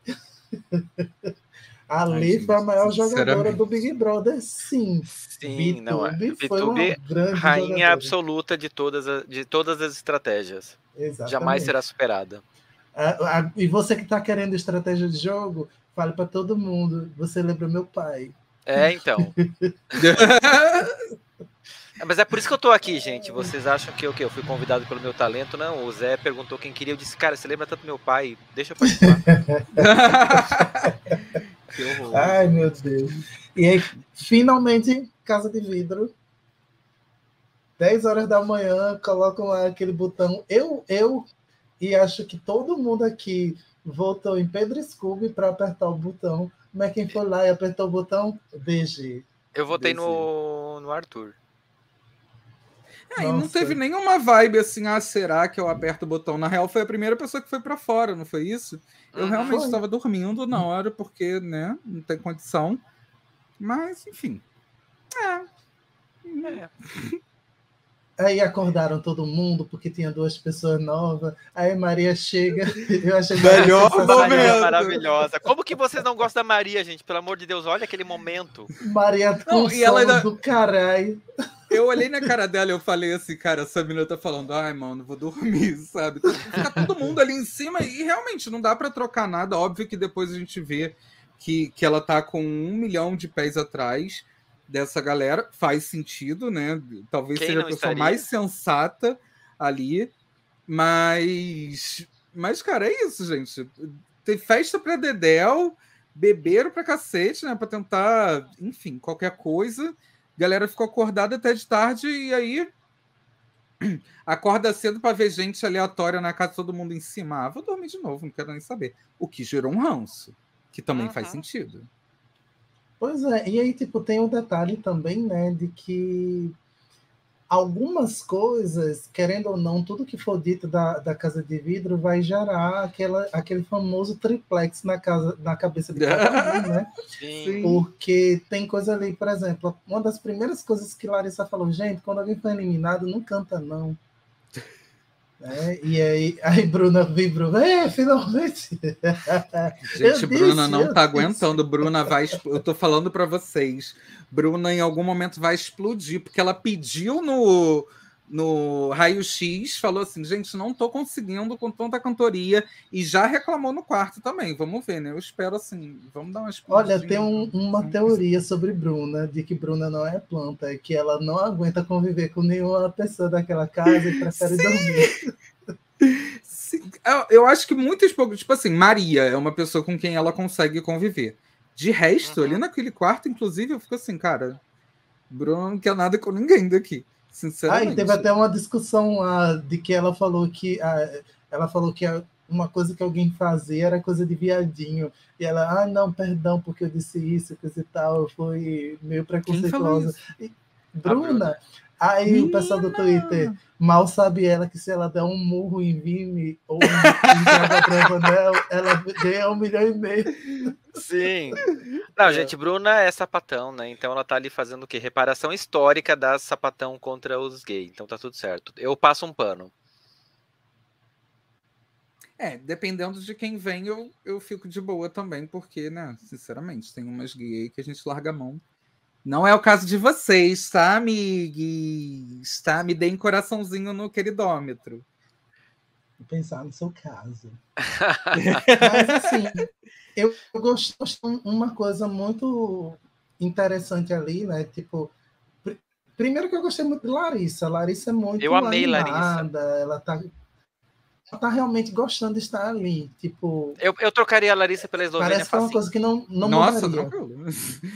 A Lê foi a maior jogadora do Big Brother, sim. Sim, não é. Vitube, rainha jogadora. absoluta de todas, de todas as estratégias. Exatamente. Jamais será superada. A, a, e você que está querendo estratégia de jogo, fale para todo mundo. Você lembra meu pai. É, então. É, mas é por isso que eu tô aqui, gente. Vocês acham que eu, que eu fui convidado pelo meu talento? Não, o Zé perguntou quem queria. Eu disse, cara, você lembra tanto do meu pai? Deixa eu participar. que horror. Ai, meu Deus. E aí, finalmente, Casa de Vidro. 10 horas da manhã, colocam lá aquele botão. Eu, eu e acho que todo mundo aqui votou em Pedro Scooby para apertar o botão. Mas quem foi lá e apertou o botão, BG. Eu votei no, no Arthur. É, e não teve nenhuma vibe assim, ah, será que eu aperto o botão? Na real, foi a primeira pessoa que foi para fora, não foi isso? Eu uhum. realmente estava dormindo na hora, porque, né, não tem condição. Mas, enfim. É. é. Aí acordaram todo mundo porque tinha duas pessoas novas. Aí Maria chega. Eu achei melhor momento. maravilhosa. Como que vocês não gostam da Maria, gente? Pelo amor de Deus, olha aquele momento. Maria com não, e ela ainda... do caralho. Eu olhei na cara dela e eu falei assim, cara, essa menina tá falando, ai, mano, vou dormir, sabe? Fica todo mundo ali em cima e realmente não dá para trocar nada. Óbvio que depois a gente vê que, que ela tá com um milhão de pés atrás dessa galera. Faz sentido, né? Talvez Quem seja a pessoa estaria? mais sensata ali. Mas. Mas, cara, é isso, gente. Tem festa pra Dedel, beberam pra cacete, né? Pra tentar, enfim, qualquer coisa. A galera ficou acordada até de tarde e aí acorda cedo para ver gente aleatória na casa, todo mundo em cima. Ah, vou dormir de novo, não quero nem saber. O que gerou um ranço, que também uhum. faz sentido. Pois é, e aí, tipo, tem um detalhe também, né, de que algumas coisas, querendo ou não, tudo que for dito da, da casa de vidro vai gerar aquela, aquele famoso triplex na, casa, na cabeça de cada um, né? Sim. Porque tem coisa ali, por exemplo, uma das primeiras coisas que Larissa falou, gente, quando alguém foi eliminado, não canta, não. É, e aí, aí Bruna vibrou, é, finalmente. Gente, Bruna não tá aguentando. Bruna vai. Eu tô falando para vocês. Bruna em algum momento vai explodir, porque ela pediu no, no Raio X, falou assim: gente, não tô conseguindo com tanta cantoria, e já reclamou no quarto também. Vamos ver, né? Eu espero assim, vamos dar uma Olha, tem um, uma teoria sobre Bruna, de que Bruna não é planta, é que ela não aguenta conviver com nenhuma pessoa daquela casa e prefere Sim. dormir. Sim. Eu acho que muitas poucas, tipo assim, Maria é uma pessoa com quem ela consegue conviver. De resto, uhum. ali naquele quarto, inclusive, eu fico assim, cara, Bruno não quer nada com ninguém daqui. Sinceramente. Ah, teve até uma discussão lá de que ela falou que ah, ela falou que uma coisa que alguém fazia era coisa de viadinho. E ela, ah, não, perdão, porque eu disse isso, coisa e tal, foi meio preconceituosa. E, Bruna, aí Minha. o pessoal do Twitter, mal sabe ela que se ela der um murro em Vime ou em Draga Bravanel, ela ganha um milhão e meio. Sim. Não, gente, Bruna é sapatão, né? Então ela tá ali fazendo o quê? Reparação histórica da sapatão contra os gays. Então tá tudo certo. Eu passo um pano. É, dependendo de quem vem, eu, eu fico de boa também, porque, né, sinceramente, tem umas gays que a gente larga a mão. Não é o caso de vocês, tá, amigues? Tá? Me deem coraçãozinho no queridômetro. Vou pensar no seu caso. Mas, assim, eu gosto de uma coisa muito interessante ali, né? Tipo, pr primeiro que eu gostei muito de Larissa. Larissa é muito Eu amei animada, Larissa. Ela tá ela tá realmente gostando de estar ali. Tipo, eu, eu trocaria a Larissa pela Eslovênia. Parece que é uma coisa que não, não Nossa, tranquilo.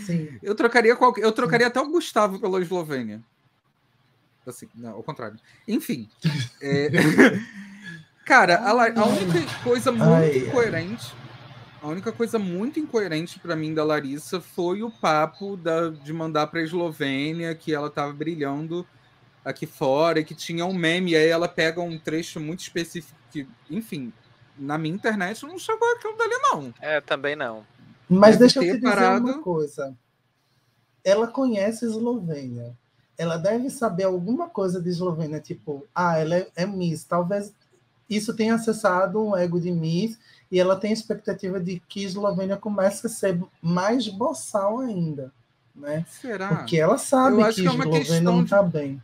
Sim. Eu trocaria, qualquer, eu trocaria até o Gustavo pela Eslovênia. Assim, não, ao contrário. Enfim. É... Cara, a, a, única coisa muito Ai, incoerente. A única coisa muito incoerente para mim da Larissa foi o papo da, de mandar para a Eslovênia que ela estava brilhando aqui fora e que tinha um meme. E aí ela pega um trecho muito específico que, enfim, na minha internet não chegou aquilo dali, não. É, também não. Mas Deve deixa eu te dizer parado... uma coisa. Ela conhece a Eslovênia. Ela deve saber alguma coisa de Eslovênia, tipo, ah, ela é, é Miss. Talvez isso tenha acessado um ego de Miss e ela tem a expectativa de que a Eslovênia comece a ser mais boçal ainda. Né? Será? Porque ela sabe que, que a é Eslovênia não está de... bem.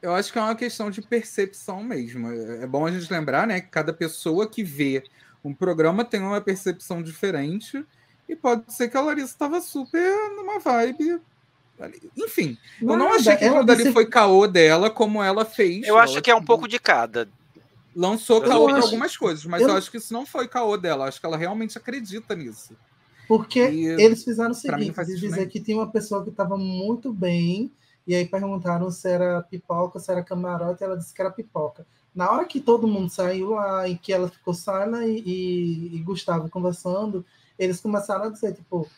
Eu acho que é uma questão de percepção mesmo. É bom a gente lembrar né, que cada pessoa que vê um programa tem uma percepção diferente. E pode ser que a Larissa estava super numa vibe Enfim, Nada, eu não achei que aquilo dali disse... foi caô dela, como ela fez. Eu acho que é um pouco de cada. Lançou caô para algumas coisas, mas eu... eu... acho que isso não foi caô dela. Acho que ela realmente acredita nisso. Porque e, eles fizeram o seguinte: de dizer que tinha uma pessoa que estava muito bem, e aí perguntaram se era pipoca, se era camarote, e ela disse que era pipoca. Na hora que todo mundo saiu lá e que ela ficou Sala e, e, e Gustavo conversando, eles começaram a dizer, tipo,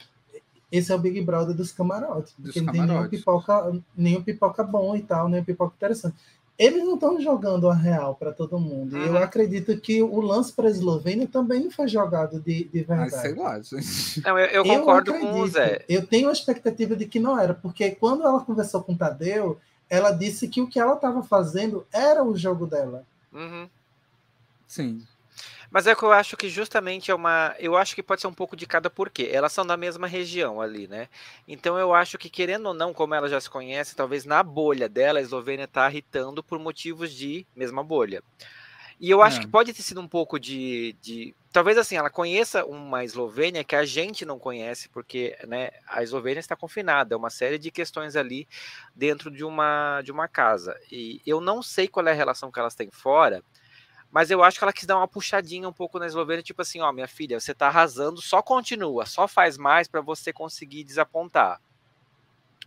esse é o Big Brother dos camarotes, dos porque camarotes. não tem nenhum pipoca, nenhum pipoca bom e tal, nenhum pipoca interessante. Eles não estão jogando a real para todo mundo. Uhum. Eu acredito que o lance para a Eslovênia também foi jogado de, de verdade. sei lá, gente. Não, eu, eu concordo eu com o Zé. Eu tenho a expectativa de que não era, porque quando ela conversou com o Tadeu, ela disse que o que ela estava fazendo era o jogo dela. Uhum. Sim. Mas é que eu acho que justamente é uma. Eu acho que pode ser um pouco de cada porquê. Elas são da mesma região ali, né? Então eu acho que, querendo ou não, como ela já se conhece, talvez na bolha dela, a Eslovênia está irritando por motivos de mesma bolha. E eu acho é. que pode ter sido um pouco de, de, Talvez assim, ela conheça uma Eslovênia que a gente não conhece, porque né, a Eslovênia está confinada, é uma série de questões ali dentro de uma, de uma casa. E eu não sei qual é a relação que elas têm fora, mas eu acho que ela quis dar uma puxadinha um pouco na Eslovênia, tipo assim, ó, minha filha, você tá arrasando, só continua, só faz mais para você conseguir desapontar.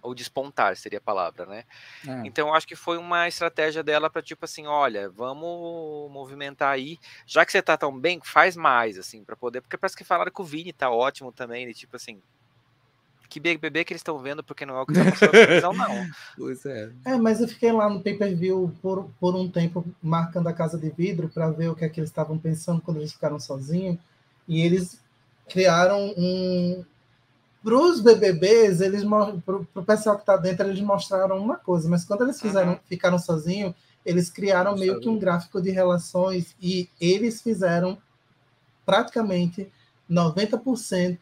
Ou despontar seria a palavra, né? É. Então eu acho que foi uma estratégia dela para tipo assim, olha, vamos movimentar aí, já que você tá tão bem, faz mais assim para poder, porque parece que falaram que o Vini tá ótimo também, ele tipo assim, que BBB que eles estão vendo, porque não é o que está passando na televisão, não. Pois é. É, mas eu fiquei lá no pay-per-view por, por um tempo marcando a casa de vidro para ver o que é que eles estavam pensando quando eles ficaram sozinhos. E eles criaram um. Para os BBBs, eles para o pessoal que está dentro, eles mostraram uma coisa, mas quando eles fizeram, uhum. ficaram sozinhos, eles criaram meio que um gráfico de relações e eles fizeram praticamente 90%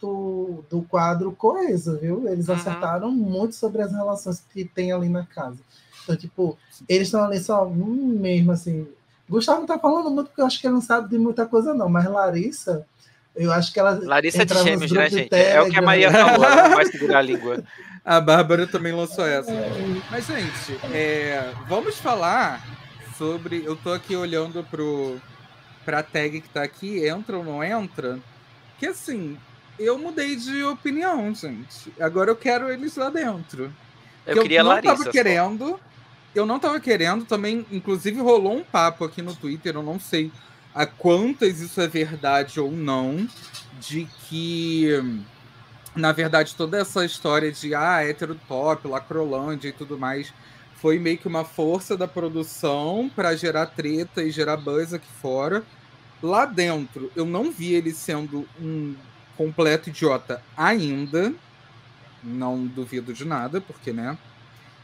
do quadro coeso, viu? Eles uhum. acertaram muito sobre as relações que tem ali na casa. Então, tipo, eles estão ali só um mesmo, assim. Gustavo não tá falando muito porque eu acho que ele não sabe de muita coisa, não, mas Larissa, eu acho que ela. Larissa de gêmeos, né, gente? é o que a Maria falou, ela não vai segurar a língua. A Bárbara também lançou essa. É. Mas, gente, é, vamos falar sobre. Eu tô aqui olhando pro, pra tag que tá aqui, entra ou não entra? Que assim, eu mudei de opinião, gente. Agora eu quero eles lá dentro. Eu queria eu não Larissa, tava querendo. Eu não tava querendo também, inclusive rolou um papo aqui no Twitter, eu não sei a quantas isso é verdade ou não, de que na verdade toda essa história de ah, hétero top, lacrolândia e tudo mais foi meio que uma força da produção para gerar treta e gerar buzz aqui fora Lá dentro, eu não vi ele sendo um completo idiota ainda. Não duvido de nada, porque, né?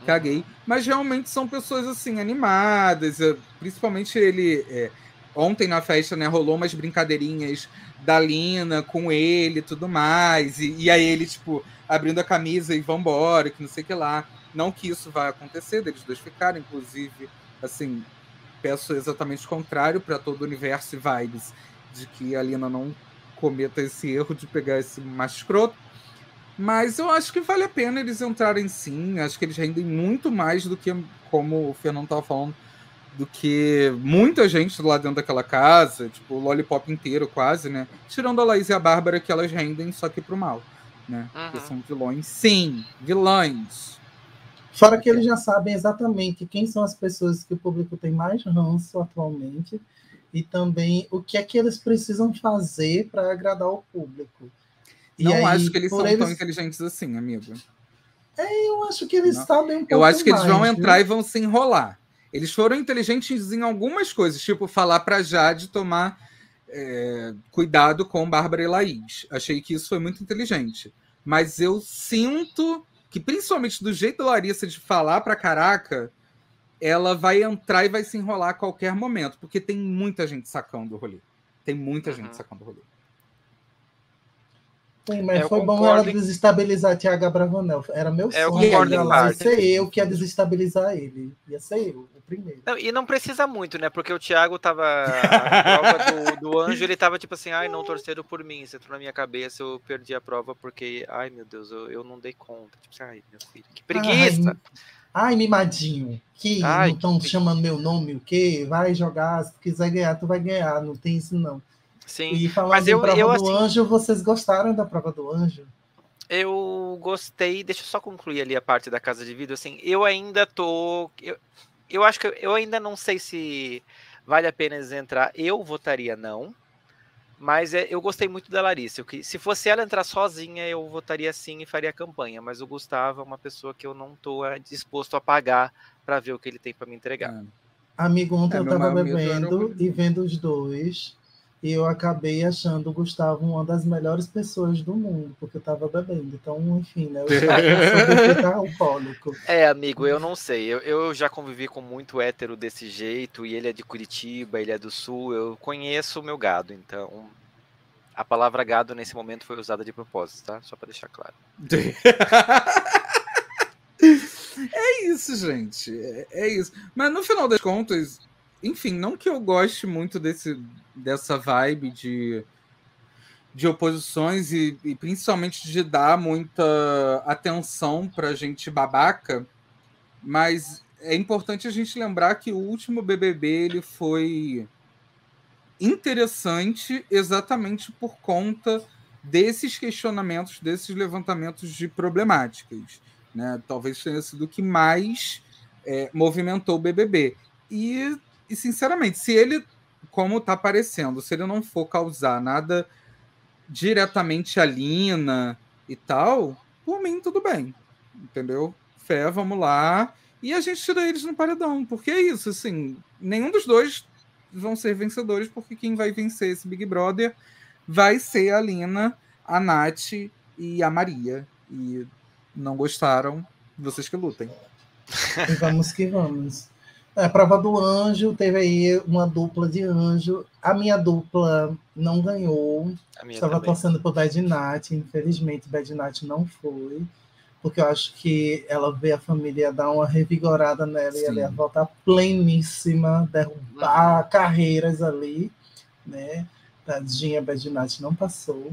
Caguei. Uhum. Mas realmente são pessoas, assim, animadas. Principalmente ele. É, ontem na festa, né, rolou umas brincadeirinhas da Lina com ele e tudo mais. E, e aí ele, tipo, abrindo a camisa e vambora, que não sei o que lá. Não que isso vai acontecer, deles dois ficarem, inclusive, assim, peço exatamente o contrário para todo o universo e vibes, de que a Lina não cometa esse erro de pegar esse mais escroto. Mas eu acho que vale a pena eles entrarem sim. Acho que eles rendem muito mais do que, como o Fernando estava falando, do que muita gente lá dentro daquela casa, tipo, o Lollipop inteiro quase, né? Tirando a Laís e a Bárbara, que elas rendem só que pro mal, né? Uhum. Que são vilões. Sim, vilões. Fora que eles já sabem exatamente quem são as pessoas que o público tem mais ranço atualmente e também o que é que eles precisam fazer para agradar o público. E não aí, acho que eles são eles... tão inteligentes assim, amigo. É, eu acho que eles não. sabem um Eu acho que eles vão entrar e vão se enrolar. Eles foram inteligentes em algumas coisas, tipo falar para Jade tomar é, cuidado com Bárbara e Laís. Achei que isso foi muito inteligente. Mas eu sinto que principalmente do jeito da Larissa de falar pra caraca, ela vai entrar e vai se enrolar a qualquer momento, porque tem muita gente sacando o rolê. Tem muita uhum. gente sacando o rolê. Sim, mas é, foi bom ela desestabilizar Tiago Abravanel. Era meu é, sonho. Ia ser eu que ia desestabilizar ele. Ia ser eu, o primeiro. Não, e não precisa muito, né? Porque o Thiago tava. A prova do, do anjo, ele tava tipo assim, ai, não torceram por mim. Você entrou na minha cabeça, eu perdi a prova porque, ai meu Deus, eu, eu não dei conta. Tipo assim, ai, meu filho, que preguiça. Ai, ai mimadinho, que ai, não estão chamando meu nome, o quê? Vai jogar, se quiser ganhar, tu vai ganhar, não tem isso não. Sim, e falando mas eu, prova eu, do assim, anjo, vocês gostaram da prova do anjo? Eu gostei, deixa eu só concluir ali a parte da casa de vidro, assim, eu ainda tô, eu, eu acho que eu ainda não sei se vale a pena entrar, eu votaria não, mas é, eu gostei muito da Larissa, eu, se fosse ela entrar sozinha, eu votaria sim e faria campanha, mas o Gustavo é uma pessoa que eu não tô é, disposto a pagar para ver o que ele tem para me entregar. É. Amigo, ontem é, eu tava bebendo e vendo os dois, e eu acabei achando o Gustavo uma das melhores pessoas do mundo, porque eu estava bebendo. Então, enfim, né? Eu estava alcoólico. É, amigo, eu não sei. Eu, eu já convivi com muito hétero desse jeito, e ele é de Curitiba, ele é do Sul. Eu conheço o meu gado, então. A palavra gado nesse momento foi usada de propósito, tá? Só para deixar claro. é isso, gente. É, é isso. Mas no final das contas, enfim, não que eu goste muito desse, dessa vibe de, de oposições e, e principalmente de dar muita atenção para gente babaca, mas é importante a gente lembrar que o último BBB ele foi interessante exatamente por conta desses questionamentos, desses levantamentos de problemáticas. Né? Talvez tenha sido o que mais é, movimentou o BBB. E e, sinceramente, se ele, como tá aparecendo, se ele não for causar nada diretamente a Lina e tal, por mim tudo bem. Entendeu? Fé, vamos lá. E a gente tira eles no paredão. Porque é isso, assim, nenhum dos dois vão ser vencedores, porque quem vai vencer esse Big Brother vai ser a Lina, a Nath e a Maria. E não gostaram, vocês que lutem. E vamos que vamos. A prova do anjo, teve aí uma dupla de anjo. A minha dupla não ganhou. Estava também. torcendo por Bad Night. Infelizmente, Bad Night não foi. Porque eu acho que ela vê a família dar uma revigorada nela Sim. e ela ia voltar pleníssima, derrubar uhum. carreiras ali. Né? Tadinha, Bad Night não passou.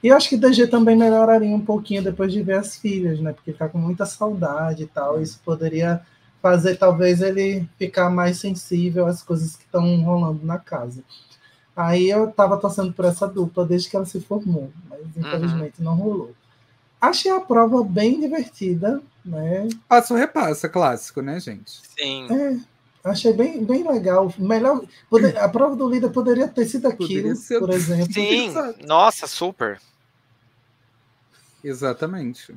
E eu acho que DG também melhoraria um pouquinho depois de ver as filhas, né? Porque tá com muita saudade e tal. Uhum. Isso poderia fazer talvez ele ficar mais sensível às coisas que estão rolando na casa. Aí eu estava torcendo por essa dupla desde que ela se formou, mas uhum. infelizmente uhum. não rolou. Achei a prova bem divertida, né? Passa o repassa, clássico, né, gente? Sim. É, achei bem, bem legal. Melhor, poder, a prova do líder poderia ter sido aquilo, ser... por exemplo. Sim, nossa, super. Exatamente.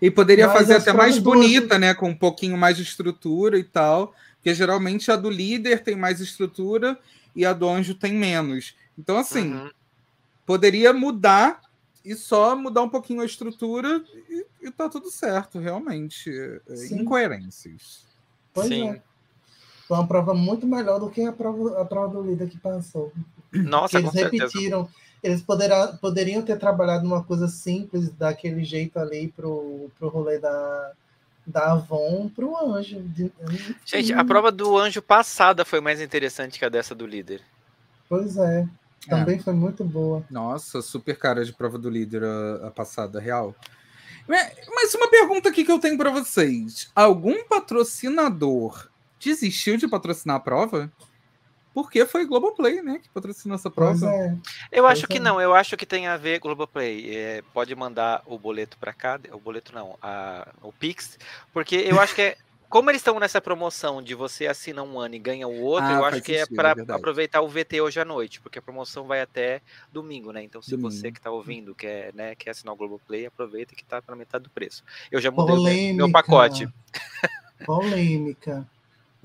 E poderia Mas fazer até mais bonita, né? Com um pouquinho mais de estrutura e tal. Porque geralmente a do líder tem mais estrutura e a do anjo tem menos. Então, assim, uhum. poderia mudar e só mudar um pouquinho a estrutura e, e tá tudo certo, realmente. É, Sim. Incoerências. Pois Sim. é. Foi uma prova muito melhor do que a prova, a prova do líder que passou. Nossa, eles repetiram. Certeza eles poderá, poderiam ter trabalhado uma coisa simples daquele jeito ali pro, pro rolê da, da Avon pro anjo. Gente, a prova do anjo passada foi mais interessante que a dessa do líder. Pois é. Também é. foi muito boa. Nossa, super cara de prova do líder a, a passada, real. Mas uma pergunta aqui que eu tenho para vocês: algum patrocinador desistiu de patrocinar a prova? Porque foi Globoplay, né, que patrocinou essa prova. É. Eu pois acho é. que não, eu acho que tem a ver Globoplay. É, pode mandar o boleto para cá, o boleto não, a, o Pix, porque eu acho que é como eles estão nessa promoção de você assina um ano e ganha o outro, ah, eu acho que é sentido, é para aproveitar o VT hoje à noite, porque a promoção vai até domingo, né? Então, se domingo. você que está ouvindo quer, né, quer assinar o Globoplay, aproveita que está pela metade do preço. Eu já mudei Polêmica. meu pacote. Polêmica.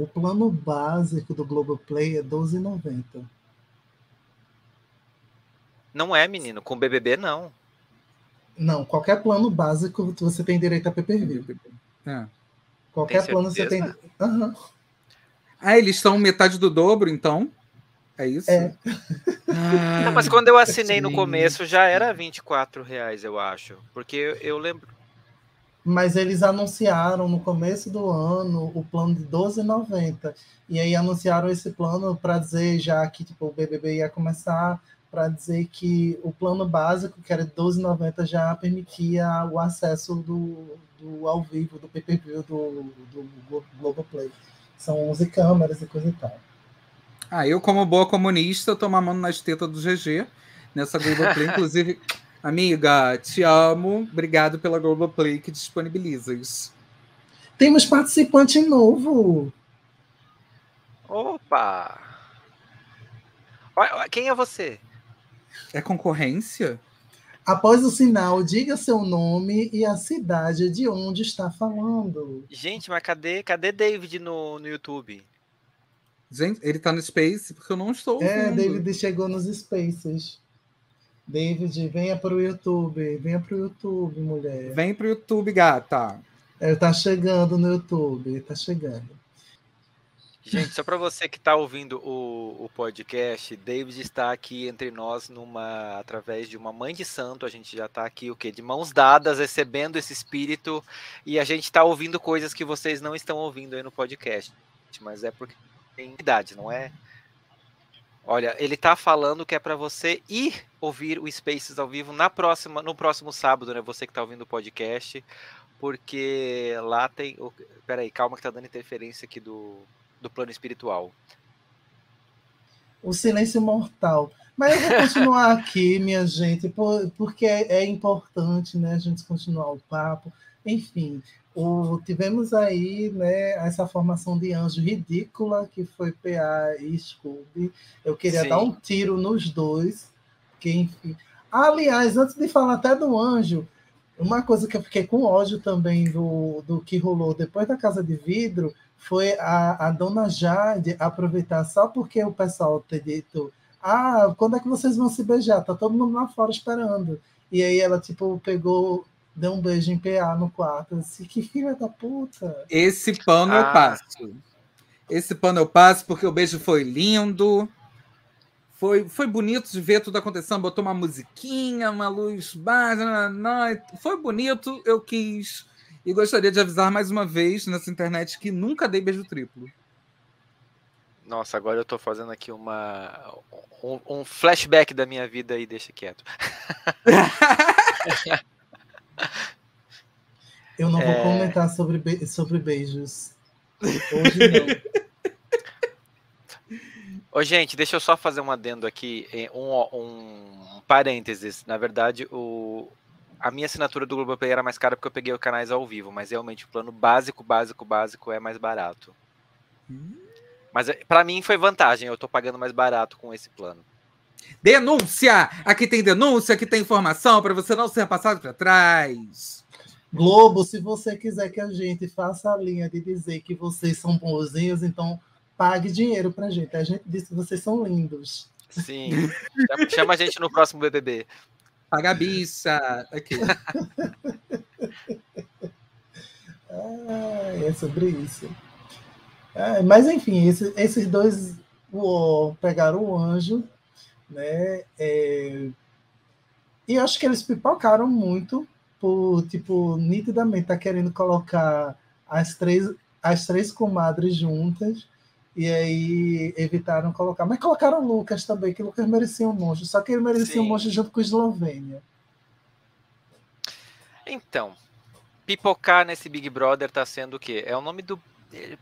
O plano básico do Globoplay é 12,90. Não é, menino. Com BBB, não. Não, qualquer plano básico você tem direito a PPV. É. Qualquer plano você tem. Uhum. Ah, eles estão metade do dobro, então? É isso? É. Ah, Não, mas quando eu assinei no começo já era 24 reais, eu acho. Porque eu lembro. Mas eles anunciaram no começo do ano o plano de 12,90. E aí anunciaram esse plano para dizer já que tipo, o BBB ia começar, para dizer que o plano básico, que era de 12,90, já permitia o acesso do, do ao vivo, do pay-per-view do, do Globoplay. São 11 câmeras e coisa e tal. Ah, eu, como boa comunista, tô mamando nas tetas do GG nessa Globoplay. Inclusive, amiga, te amo. Obrigado pela Globoplay que disponibiliza isso. Temos participante novo. Opa! Quem é você? É concorrência? Após o sinal, diga seu nome e a cidade de onde está falando. Gente, mas cadê, cadê David no, no YouTube? Gente, ele tá no Space porque eu não estou. É, vendo. David chegou nos Spaces. David, venha para o YouTube. Venha para o YouTube, mulher. Vem para o YouTube, gata. É, tá chegando no YouTube. Tá chegando. Gente, só para você que está ouvindo o, o, podcast, David está aqui entre nós numa através de uma mãe de santo. A gente já está aqui o quê? De mãos dadas, recebendo esse espírito e a gente está ouvindo coisas que vocês não estão ouvindo aí no podcast. Mas é porque tem idade, não é? Olha, ele está falando que é para você ir ouvir o Spaces ao vivo na próxima, no próximo sábado, né? Você que está ouvindo o podcast, porque lá tem. Peraí, calma que tá dando interferência aqui do do plano espiritual. O silêncio mortal. Mas eu vou continuar aqui, minha gente, porque é, importante né, a gente continuar o papo. Enfim, o, tivemos aí né, essa formação de anjo ridícula, que foi PA e Scooby. Eu queria Sim. dar um tiro nos dois. Que, enfim. Aliás, antes de falar até do anjo, uma coisa que eu fiquei com ódio também do, do que rolou depois da Casa de Vidro foi a, a dona Jade aproveitar só porque o pessoal ter dito ah, quando é que vocês vão se beijar? Tá todo mundo lá fora esperando. E aí ela, tipo, pegou, deu um beijo em PA no quarto. Assim, que filha da puta. Esse pano ah. eu passo. Esse pano eu passo porque o beijo foi lindo. Foi, foi bonito de ver tudo acontecendo. Botou uma musiquinha, uma luz baixa. Não, foi bonito. Eu quis e gostaria de avisar mais uma vez nessa internet que nunca dei beijo triplo. Nossa, agora eu tô fazendo aqui uma um, um flashback da minha vida e deixa quieto. eu não vou é... comentar sobre, be sobre beijos. Hoje não. Ô, gente, deixa eu só fazer um adendo aqui, um, um parênteses. Na verdade, o, a minha assinatura do Globoplay era mais cara porque eu peguei os canais ao vivo, mas realmente o plano básico, básico, básico é mais barato. Hum. Mas eh, para mim foi vantagem, eu tô pagando mais barato com esse plano. Denúncia! Aqui tem denúncia, aqui tem informação para você não ser passado para trás. Globo, se você quiser que a gente faça a linha de dizer que vocês são bonzinhos, então pague dinheiro pra gente. A gente diz que vocês são lindos. Sim. Chama a gente no próximo BBB. Paga a bicha. Aqui. ah, é sobre isso. Ah, mas, enfim, esse, esses dois uó, pegaram o anjo, né? É, e acho que eles pipocaram muito por, tipo, nitidamente tá querendo colocar as três, as três comadres juntas e aí evitaram colocar. Mas colocaram o Lucas também, que o Lucas merecia um monstro. Só que ele merecia Sim. um monstro junto com o Eslovênia. Então, pipocar nesse Big Brother tá sendo o quê? É o nome do.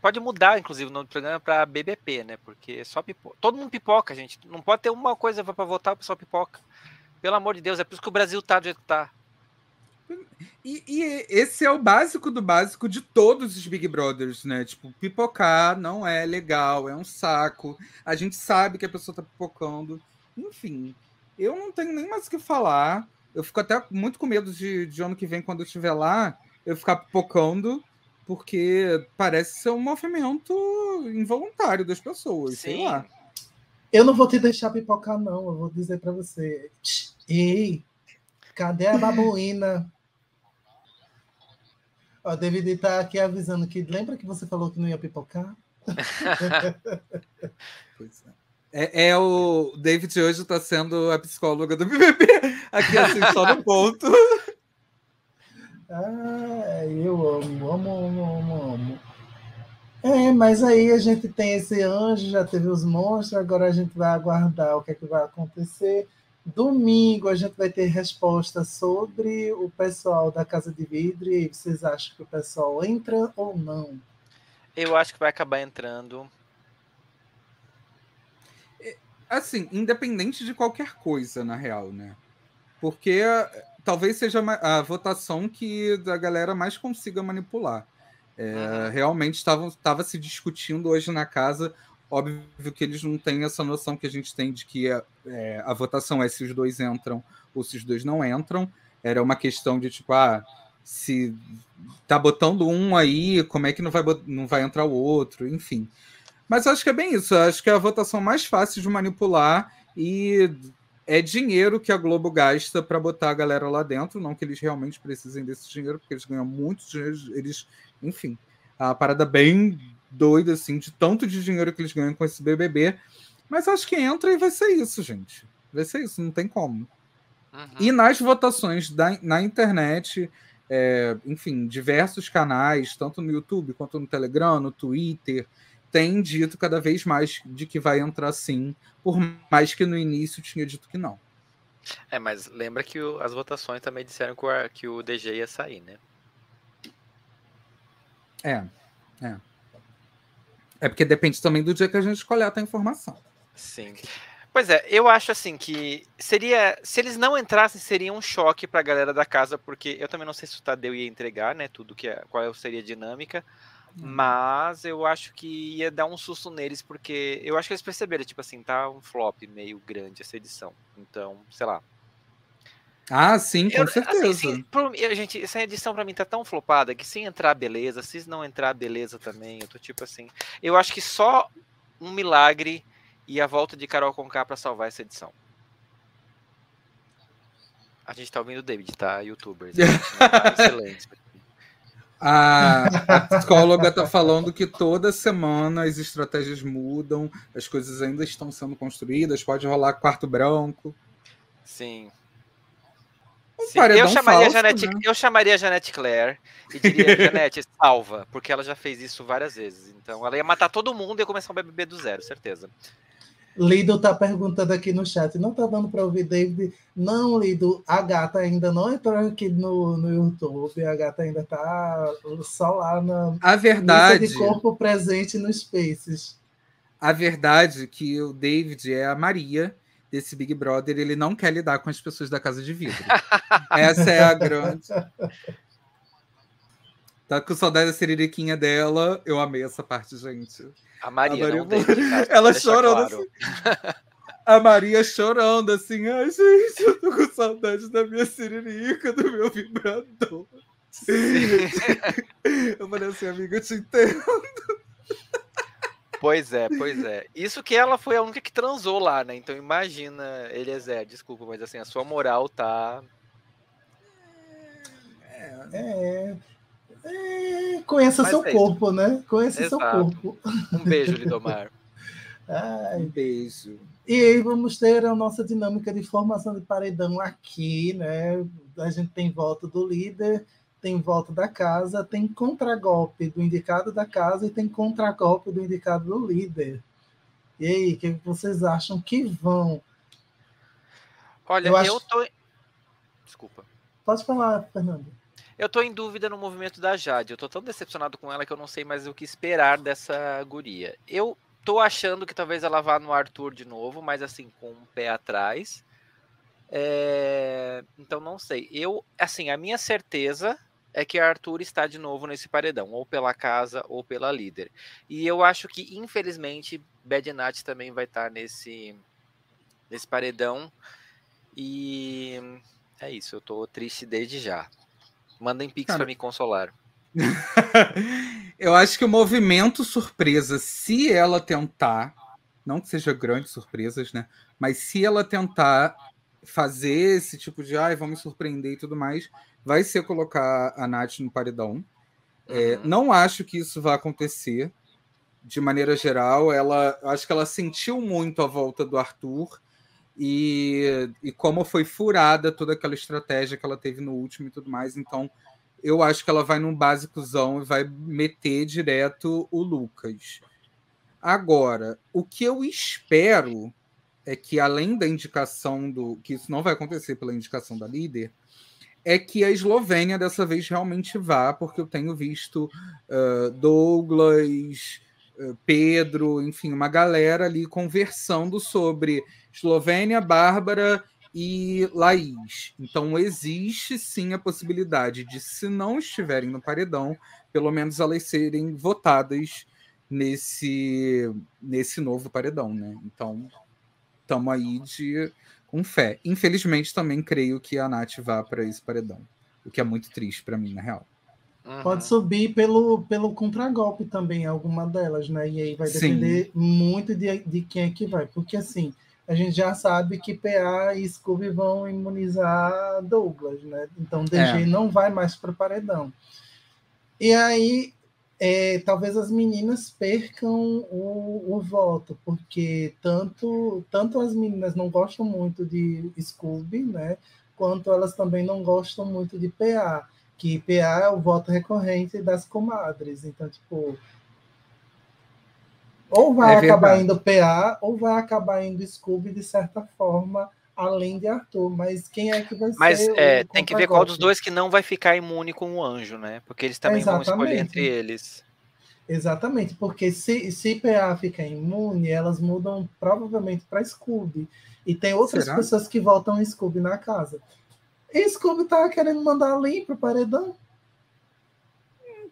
Pode mudar, inclusive, o nome do programa para BBP, né? Porque é só pipoca. Todo mundo pipoca, gente. Não pode ter uma coisa para votar, o pessoal pipoca. Pelo amor de Deus, é por isso que o Brasil tá do jeito que tá. E, e, esse é o básico do básico de todos os Big Brothers, né? Tipo, pipocar não é legal, é um saco. A gente sabe que a pessoa tá pipocando. Enfim, eu não tenho nem mais o que falar. Eu fico até muito com medo de, de ano que vem, quando eu estiver lá, eu ficar pipocando, porque parece ser um movimento involuntário das pessoas, Sim. sei lá. Eu não vou te deixar pipocar, não. Eu vou dizer para você. Ei, cadê a babuína? Ó, David está aqui avisando que lembra que você falou que não ia pipocar? pois é. É, é, o David hoje está sendo a psicóloga do BBB, aqui assim, só no ponto. Ah, eu amo, amo, amo, amo, amo. É, mas aí a gente tem esse anjo, já teve os monstros, agora a gente vai aguardar o que é que vai acontecer. Domingo a gente vai ter resposta sobre o pessoal da Casa de Vidro. E vocês acham que o pessoal entra ou não? Eu acho que vai acabar entrando. É, assim, independente de qualquer coisa, na real, né? Porque talvez seja a votação que a galera mais consiga manipular. É, uhum. Realmente estava se discutindo hoje na casa. Óbvio que eles não têm essa noção que a gente tem de que a, é, a votação é se os dois entram ou se os dois não entram. Era uma questão de tipo, ah, se tá botando um aí, como é que não vai, não vai entrar o outro, enfim. Mas acho que é bem isso. Acho que é a votação mais fácil de manipular e é dinheiro que a Globo gasta para botar a galera lá dentro. Não que eles realmente precisem desse dinheiro, porque eles ganham muito dinheiro, eles enfim, a parada bem doida, assim, de tanto de dinheiro que eles ganham com esse BBB. Mas acho que entra e vai ser isso, gente. Vai ser isso, não tem como. Uhum. E nas votações da, na internet, é, enfim, diversos canais, tanto no YouTube quanto no Telegram, no Twitter, tem dito cada vez mais de que vai entrar sim, por mais que no início tinha dito que não. É, mas lembra que o, as votações também disseram que o, que o DG ia sair, né? É, é. É porque depende também do dia que a gente coleta a informação. Sim. Pois é, eu acho assim que seria. Se eles não entrassem, seria um choque para a galera da casa, porque eu também não sei se o Tadeu ia entregar, né? Tudo que é, qual seria a dinâmica. Uhum. Mas eu acho que ia dar um susto neles, porque eu acho que eles perceberam, tipo assim, tá um flop meio grande essa edição. Então, sei lá, ah, sim, com eu, assim, certeza. Assim, pro, gente, essa edição para mim tá tão flopada que se entrar, beleza. Se não entrar, beleza também. Eu tô tipo assim. Eu acho que só um milagre e a volta de Carol Conká para salvar essa edição. A gente tá ouvindo o David, tá? Youtubers. Tá excelente. A, a psicóloga tá falando que toda semana as estratégias mudam, as coisas ainda estão sendo construídas, pode rolar quarto branco. Sim. Um eu, chamaria falso, Janete, né? eu chamaria a Janete Claire e diria, Janete, salva, porque ela já fez isso várias vezes. Então ela ia matar todo mundo e ia começar um BBB do zero, certeza. Lido tá perguntando aqui no chat, não tá dando para ouvir David? Não, Lido, a gata ainda não entrou aqui no, no YouTube, a gata ainda tá só lá na a verdade de corpo presente no Spaces. A verdade é que o David é a Maria desse Big Brother, ele não quer lidar com as pessoas da casa de vidro. Essa é a grande. Tá com saudade da seririquinha dela. Eu amei essa parte, gente. A Maria, a Maria não Ela chorando claro. assim. A Maria chorando assim. Ai, gente, eu tô com saudade da minha siririca, do meu vibrador. eu falei assim, amiga, eu te entendo. Pois é, pois é. Isso que ela foi a única que transou lá, né? Então imagina, Eliezer, desculpa, mas assim, a sua moral tá. É. é... é conheça mas seu é corpo, né? Conheça Exato. seu corpo. Um beijo, Lidomar. Ai, um beijo. E aí vamos ter a nossa dinâmica de formação de paredão aqui, né? A gente tem voto do líder tem volta da casa, tem contragolpe do indicado da casa e tem contragolpe do indicado do líder. E aí, o que vocês acham que vão? Olha, eu, acho... eu tô. Desculpa. Pode falar, Fernando. Eu tô em dúvida no movimento da Jade. Eu tô tão decepcionado com ela que eu não sei mais o que esperar dessa guria. Eu tô achando que talvez ela vá no Arthur de novo, mas assim, com um pé atrás. É... Então não sei. Eu, assim, a minha certeza é que Arthur está de novo nesse paredão, ou pela casa ou pela líder. E eu acho que, infelizmente, Bad Nat também vai estar nesse, nesse paredão. E é isso, eu tô triste desde já. Mandem pix para me consolar. eu acho que o movimento surpresa, se ela tentar, não que seja grandes surpresas, né? Mas se ela tentar fazer esse tipo de, ai, vamos surpreender e tudo mais, vai ser colocar a Nath no paredão. É, uhum. É, não acho que isso vai acontecer. de maneira geral. Ela, acho que ela sentiu muito a volta do Arthur e, e como foi furada toda aquela estratégia que ela teve no último e tudo mais. Então, eu acho que ela vai num básicozão e vai meter direto o Lucas. Agora, o que eu espero é que, além da indicação do. que isso não vai acontecer pela indicação da líder, é que a Eslovênia dessa vez realmente vá, porque eu tenho visto uh, Douglas, Pedro, enfim, uma galera ali conversando sobre Eslovênia, Bárbara e Laís. Então existe sim a possibilidade de, se não estiverem no paredão, pelo menos elas serem votadas nesse nesse novo paredão, né? Então estamos aí de com fé. Infelizmente, também creio que a Nath vá para esse paredão, o que é muito triste para mim, na real. Uhum. Pode subir pelo, pelo contragolpe também, alguma delas, né? E aí vai depender Sim. muito de, de quem é que vai. Porque, assim, a gente já sabe que PA e Scooby vão imunizar Douglas, né? Então, DG é. não vai mais para paredão. E aí, é, talvez as meninas percam o, o, voto, porque tanto, tanto as meninas não gostam muito de Scooby, né? Quanto elas também não gostam muito de PA, que PA é o voto recorrente das comadres. Então, tipo, ou vai é acabar indo PA, ou vai acabar indo Scooby de certa forma, além de Arthur. Mas quem é que vai Mas, ser? Mas é, tem que ver qual dos dois que não vai ficar imune com o anjo, né? Porque eles também Exatamente. vão escolher entre eles. Exatamente, porque se, se PA fica imune, elas mudam provavelmente para Scooby. E tem outras Será? pessoas que votam Scooby na casa. E Scooby tá querendo mandar ali pro paredão.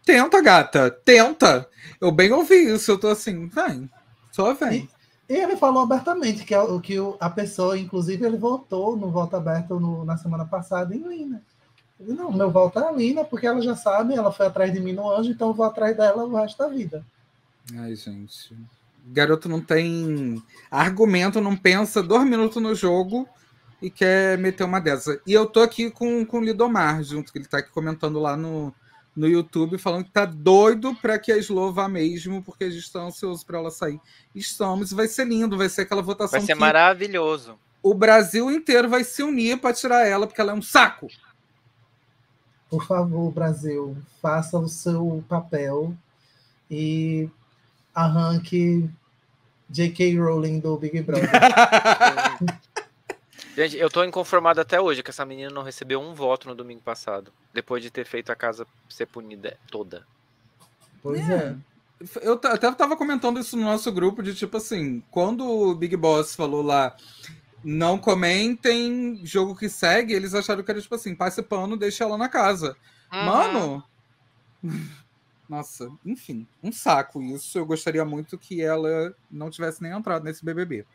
Tenta, gata, tenta. Eu bem ouvi isso, eu tô assim, vem, só vem. E, ele falou abertamente que, a, que a pessoa, inclusive, ele votou no voto aberto no, na semana passada em Lina. Não, meu voto é a Lina, porque ela já sabe, ela foi atrás de mim no anjo, então eu vou atrás dela o resto da vida. Ai, gente. Garoto não tem argumento, não pensa dois minutos no jogo e quer meter uma dessa. E eu tô aqui com, com o Lidomar junto, que ele tá aqui comentando lá no, no YouTube, falando que tá doido para que a Slow vá mesmo, porque a gente está ansioso para ela sair. Estamos, vai ser lindo, vai ser aquela votação. Vai ser maravilhoso. O Brasil inteiro vai se unir para tirar ela, porque ela é um saco. Por favor, Brasil, faça o seu papel e arranque J.K. Rowling do Big Brother. Gente, eu tô inconformado até hoje que essa menina não recebeu um voto no domingo passado, depois de ter feito a casa ser punida toda. Pois é. é. Eu até tava comentando isso no nosso grupo de tipo assim, quando o Big Boss falou lá não comentem jogo que segue, eles acharam que era tipo assim, passe pano, deixa ela na casa. Uhum. Mano. Nossa, enfim, um saco isso. Eu gostaria muito que ela não tivesse nem entrado nesse BBB.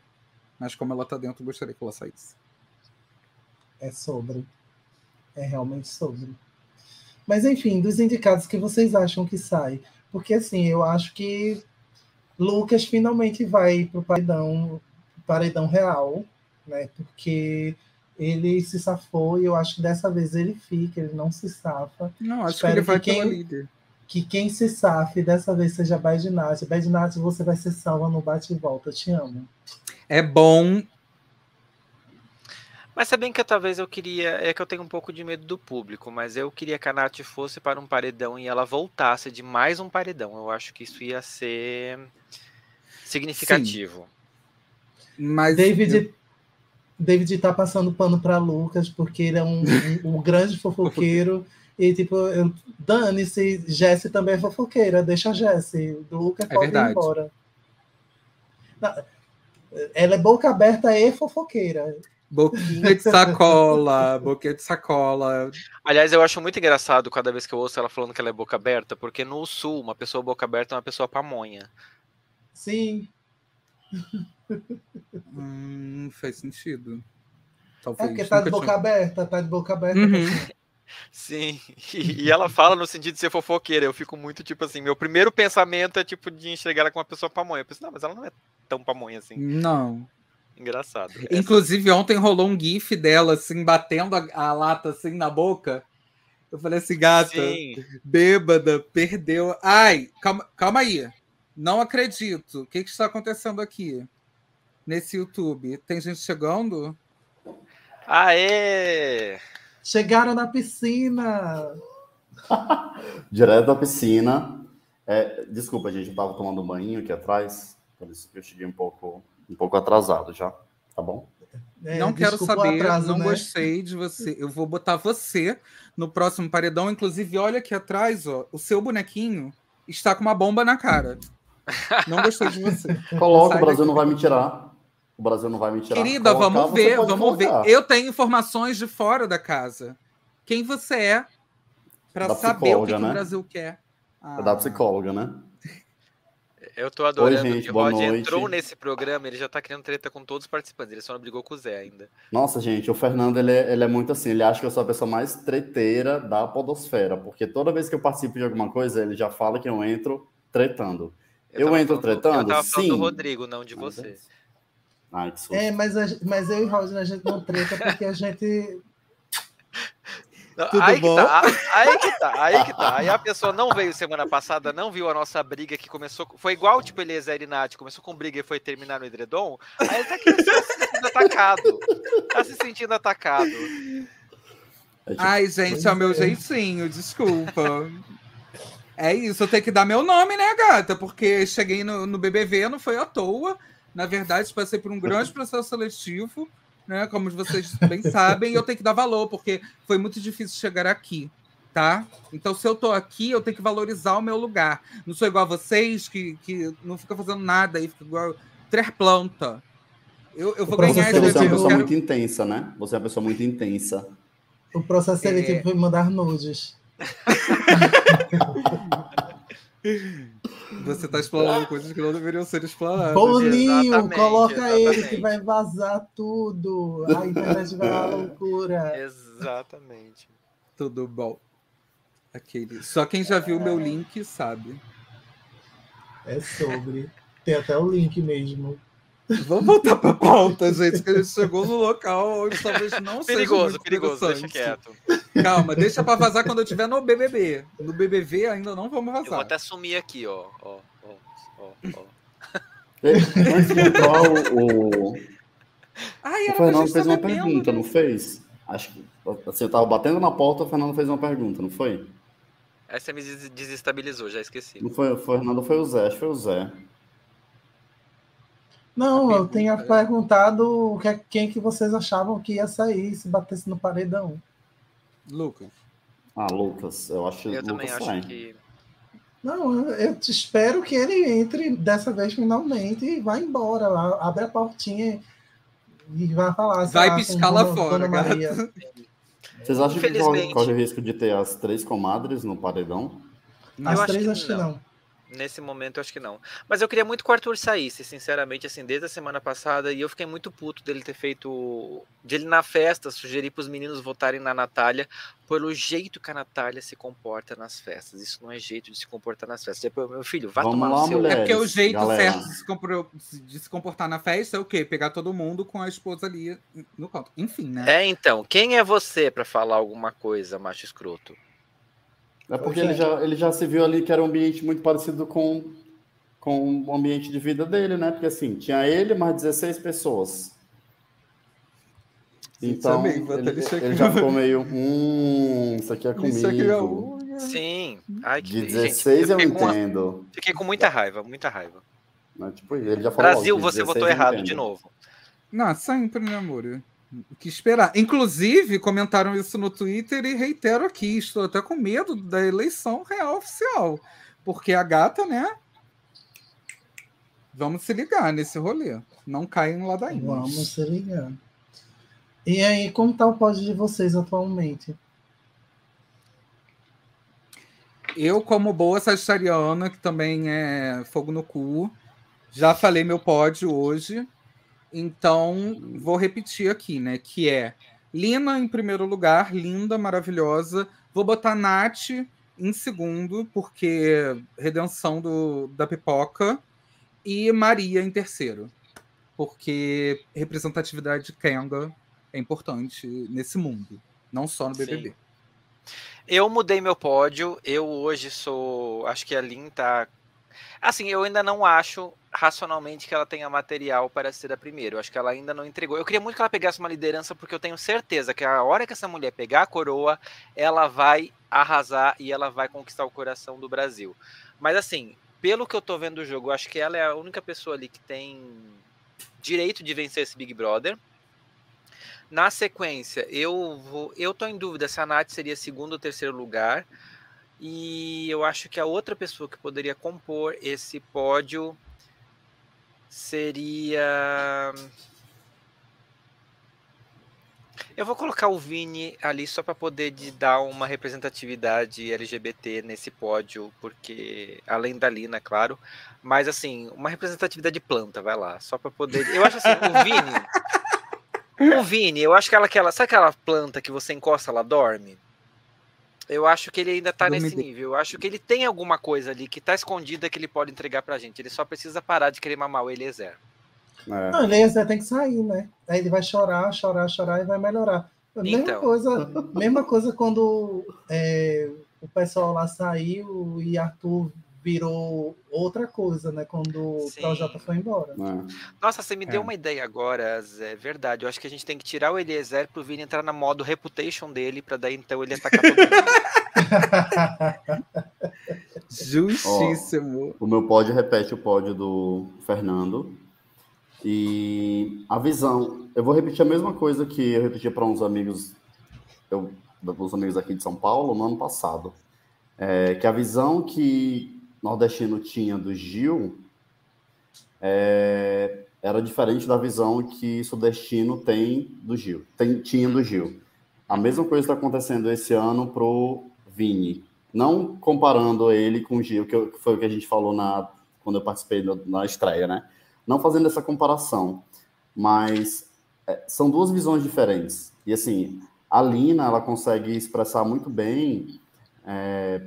Mas como ela tá dentro, eu gostaria que ela saísse. É sobre. É realmente sobre. Mas enfim, dos indicados que vocês acham que sai? Porque assim, eu acho que Lucas finalmente vai pro paredão, paredão real né? Porque ele se safou e eu acho que dessa vez ele fica, ele não se safa. Não, acho Espero que ele vai que quem, líder. Que quem se safe dessa vez seja Badinati. Badinati, você vai ser salva no bate e volta. Eu te amo. É bom. Mas sabem que talvez eu queria. É que eu tenho um pouco de medo do público, mas eu queria que a Nath fosse para um paredão e ela voltasse de mais um paredão. Eu acho que isso ia ser significativo. Sim. Mas David, eu... David está passando pano para Lucas, porque ele é um, um, um grande fofoqueiro. e, tipo, dane-se, Jesse também é fofoqueira, deixa a Jesse. Lucas é pode verdade. ir embora. Ela é boca aberta e fofoqueira. Boquinha de sacola, boquinha de sacola. Aliás, eu acho muito engraçado cada vez que eu ouço ela falando que ela é boca aberta, porque no sul, uma pessoa boca aberta é uma pessoa pamonha. Sim. Hum, faz sentido. Talvez. É porque tá de boca tinha... aberta, tá de boca aberta. Uhum. Sim, e, e, ela fala no sentido de ser fofoqueira. Eu fico muito tipo assim: meu primeiro pensamento é tipo de enxergar ela como uma pessoa pamonha. Eu penso, não, mas ela não é tão pamonha assim. Não. Engraçado. Inclusive, Essa... ontem rolou um GIF dela, assim, batendo a, a, lata assim na boca. Eu falei assim, gata, Sim. bêbada, perdeu. Ai, calma, calma aí. Não acredito. O que, que está acontecendo aqui? Nesse YouTube? Tem gente chegando? Aê! Chegaram na piscina! Direto da piscina. É, desculpa, gente, eu estava tomando um banho aqui atrás, por isso que eu cheguei um pouco, um pouco atrasado já, tá bom? É, não quero saber, atraso, não né? gostei de você. Eu vou botar você no próximo paredão. Inclusive, olha aqui atrás, ó, o seu bonequinho está com uma bomba na cara. Não gostei de você. Coloca, o Brasil daqui. não vai me tirar. O Brasil não vai me tirar. Querida, Colocar, vamos ver, vamos colocar. ver. Eu tenho informações de fora da casa. Quem você é para saber o que, né? que, o Brasil quer. Ah. É da psicóloga, né? Eu tô adorando Oi, gente, o Rod noite. entrou nesse programa, ele já tá criando treta com todos os participantes, ele só não brigou com o Zé ainda. Nossa, gente, o Fernando, ele é, ele é muito assim, ele acha que eu sou a pessoa mais treteira da podosfera, porque toda vez que eu participo de alguma coisa, ele já fala que eu entro tretando. Eu, eu entro falando, tretando? Eu tava falando do Rodrigo, não de você. É Ai, que é, mas, a, mas eu e Roger, a gente não treta porque a gente aí bom? Que tá, aí que tá, aí que tá. Aí a pessoa não veio semana passada, não viu a nossa briga que começou. Foi igual, tipo, Eliezer e Nath, começou com briga e foi terminar no edredom. Aí ele tá aqui se sentindo atacado. Tá se sentindo atacado. Ai, gente, é o meu jeitinho, desculpa. É isso, eu tenho que dar meu nome, né, gata? Porque cheguei no, no BBV, não foi à toa. Na verdade, passei por um grande processo seletivo né? Como vocês bem sabem, eu tenho que dar valor, porque foi muito difícil chegar aqui, tá? Então, se eu tô aqui, eu tenho que valorizar o meu lugar. Não sou igual a vocês, que, que não fica fazendo nada e fica igual ter planta. Eu, eu vou ganhar esse Você é uma pessoa quero... muito intensa, né? Você é uma pessoa muito intensa. O processo seletivo é... foi mandar nudes. Você está explorando coisas que não deveriam ser exploradas. Boninho, exatamente, coloca exatamente. ele que vai vazar tudo. A internet vai à loucura. Exatamente. Tudo bom. Aquele. Só quem já viu o meu link sabe. É sobre. Tem até o link mesmo. Vamos voltar para a pauta, gente, que a gente chegou no local onde talvez não perigoso, seja perigoso, deixa quieto. Calma, deixa para vazar quando eu estiver no BBB. No BBV ainda não vamos vazar. Eu vou até sumir aqui, ó, ó, ó, ó, ó. Antes de entrar, o, Ai, o Fernando fez uma bebendo, pergunta, né? não fez? Acho que você estava batendo na porta, o Fernando fez uma pergunta, não foi? Essa me desestabilizou, já esqueci. Não foi o Fernando, foi o Zé, acho que foi o Zé. Não, eu tinha perguntado que, quem que vocês achavam que ia sair se batesse no paredão. Lucas. Ah, Lucas, eu acho Eu Lucas também acho sai. que. Não, eu espero que ele entre dessa vez finalmente e vá embora lá, abre a portinha e vai falar. Vai piscar lá fora, Vocês acham que corre, corre o risco de ter as três comadres no paredão? As eu três acho que não. Nesse momento, eu acho que não. Mas eu queria muito que o Arthur saísse, sinceramente, assim, desde a semana passada. E eu fiquei muito puto dele ter feito. de ele na festa sugerir para os meninos votarem na Natália pelo jeito que a Natália se comporta nas festas. Isso não é jeito de se comportar nas festas. Depois, meu filho, vá Vamos tomar lá, no seu. Mulheres, é porque o jeito galera. certo de se, de se, comportar na festa é o quê? Pegar todo mundo com a esposa ali no canto. Enfim, né? É, então. Quem é você para falar alguma coisa, macho escroto? É porque ele já, ele já se viu ali que era um ambiente muito parecido com, com o ambiente de vida dele, né? Porque assim, tinha ele mais 16 pessoas. Então, ele, ele, já ficou meio, hum, isso aqui é comigo. Sim. Ai, que... De 16 Gente, eu, eu entendo. Uma... Fiquei com muita raiva, muita raiva. Mas, tipo, ele já falou, Brasil, você votou errado de novo. Não, sempre, né, amor? O que esperar? Inclusive, comentaram isso no Twitter e reitero aqui. Estou até com medo da eleição real oficial. Porque a gata, né? Vamos se ligar nesse rolê. Não caem lá daí. Vamos se ligar. E aí, como está o pódio de vocês atualmente? Eu, como boa sagitariana, que também é fogo no cu, já falei meu pódio hoje. Então, vou repetir aqui, né? Que é Lina em primeiro lugar, linda, maravilhosa. Vou botar Nath em segundo, porque redenção do, da pipoca. E Maria em terceiro, porque representatividade de Kenga é importante nesse mundo, não só no BBB. Sim. Eu mudei meu pódio. Eu hoje sou. Acho que a Lin tá Assim, eu ainda não acho racionalmente que ela tenha material para ser a primeira. Eu acho que ela ainda não entregou. Eu queria muito que ela pegasse uma liderança, porque eu tenho certeza que a hora que essa mulher pegar a coroa, ela vai arrasar e ela vai conquistar o coração do Brasil. Mas assim, pelo que eu tô vendo do jogo, acho que ela é a única pessoa ali que tem direito de vencer esse Big Brother. Na sequência, eu vou, eu tô em dúvida se a Nath seria segundo ou terceiro lugar. E eu acho que a outra pessoa que poderia compor esse pódio seria. Eu vou colocar o Vini ali só para poder dar uma representatividade LGBT nesse pódio, porque além da Lina, claro, mas assim, uma representatividade de planta, vai lá, só para poder. Eu acho assim, o Vini. O Vini, eu acho que ela, aquela, sabe aquela planta que você encosta, ela dorme? Eu acho que ele ainda tá nesse nível. Eu acho que ele tem alguma coisa ali que tá escondida que ele pode entregar pra gente. Ele só precisa parar de querer mamar o Eliezer. É. Não, o Eliezer tem que sair, né? Aí ele vai chorar, chorar, chorar e vai melhorar. Mesma então. coisa, mesma coisa quando é, o pessoal lá saiu e Arthur virou outra coisa, né? Quando Sim. o Projota foi embora. É. Nossa, você me é. deu uma ideia agora, é verdade. Eu acho que a gente tem que tirar o Eliezer pro Vini entrar na modo reputation dele, para daí então ele atacar todo mundo. Justíssimo. o meu pódio repete o pódio do Fernando. E a visão, eu vou repetir a mesma coisa que eu repeti para uns amigos, eu, uns amigos aqui de São Paulo no ano passado. É, que a visão que nordestino tinha do Gil é, era diferente da visão que sudestino tem do Gil, tem, tinha do Gil. A mesma coisa está acontecendo esse ano pro Vini. Não comparando ele com o Gil, que, foi o que a gente falou na, quando eu participei na, na estreia, né? Não fazendo essa comparação, mas é, são duas visões diferentes. E assim, a Lina, ela consegue expressar muito bem é,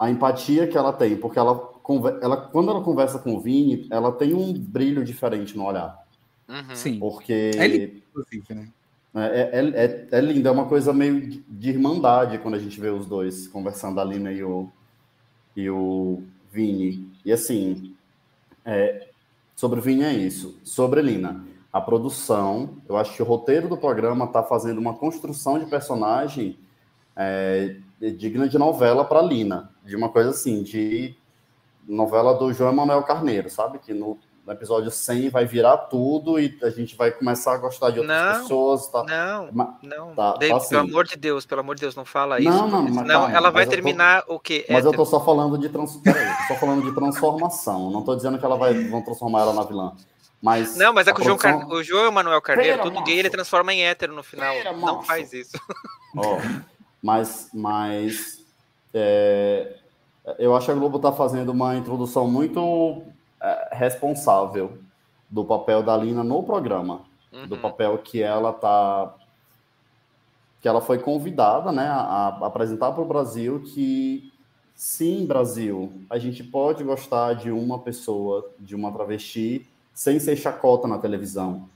a empatia que ela tem, porque ela, ela quando ela conversa com o Vini, ela tem um brilho diferente no olhar. Uhum. Sim. Porque. É lindo, né? É, é, é, é, lindo, é uma coisa meio de irmandade quando a gente vê os dois conversando, a Lina e o, e o Vini. E assim, é, sobre o Vini é isso. Sobre a Lina, a produção, eu acho que o roteiro do programa está fazendo uma construção de personagem é, digna de novela para Lina de uma coisa assim, de novela do João Emanuel Carneiro, sabe? Que no, no, episódio 100 vai virar tudo e a gente vai começar a gostar de outras não, pessoas. Tá? Não, não. Tá, David, tá assim. Pelo amor de Deus, pelo amor de Deus, não fala isso. Não, não, mas, não ela vai terminar tô, o quê? Mas eu tô só falando de trans... só falando de transformação. Não tô dizendo que ela vai vão transformar ela na vilã. Mas não, mas é que produção... o, João Car... o João Emanuel Carneiro, Pera, todo gay, ele transforma em hétero no final. Pera, não faz isso. Oh, mas, mas é, eu acho que a Globo está fazendo uma introdução muito é, responsável do papel da Lina no programa, uhum. do papel que ela tá que ela foi convidada, né, a, a apresentar para o Brasil que sim, Brasil, a gente pode gostar de uma pessoa, de uma travesti, sem ser chacota na televisão.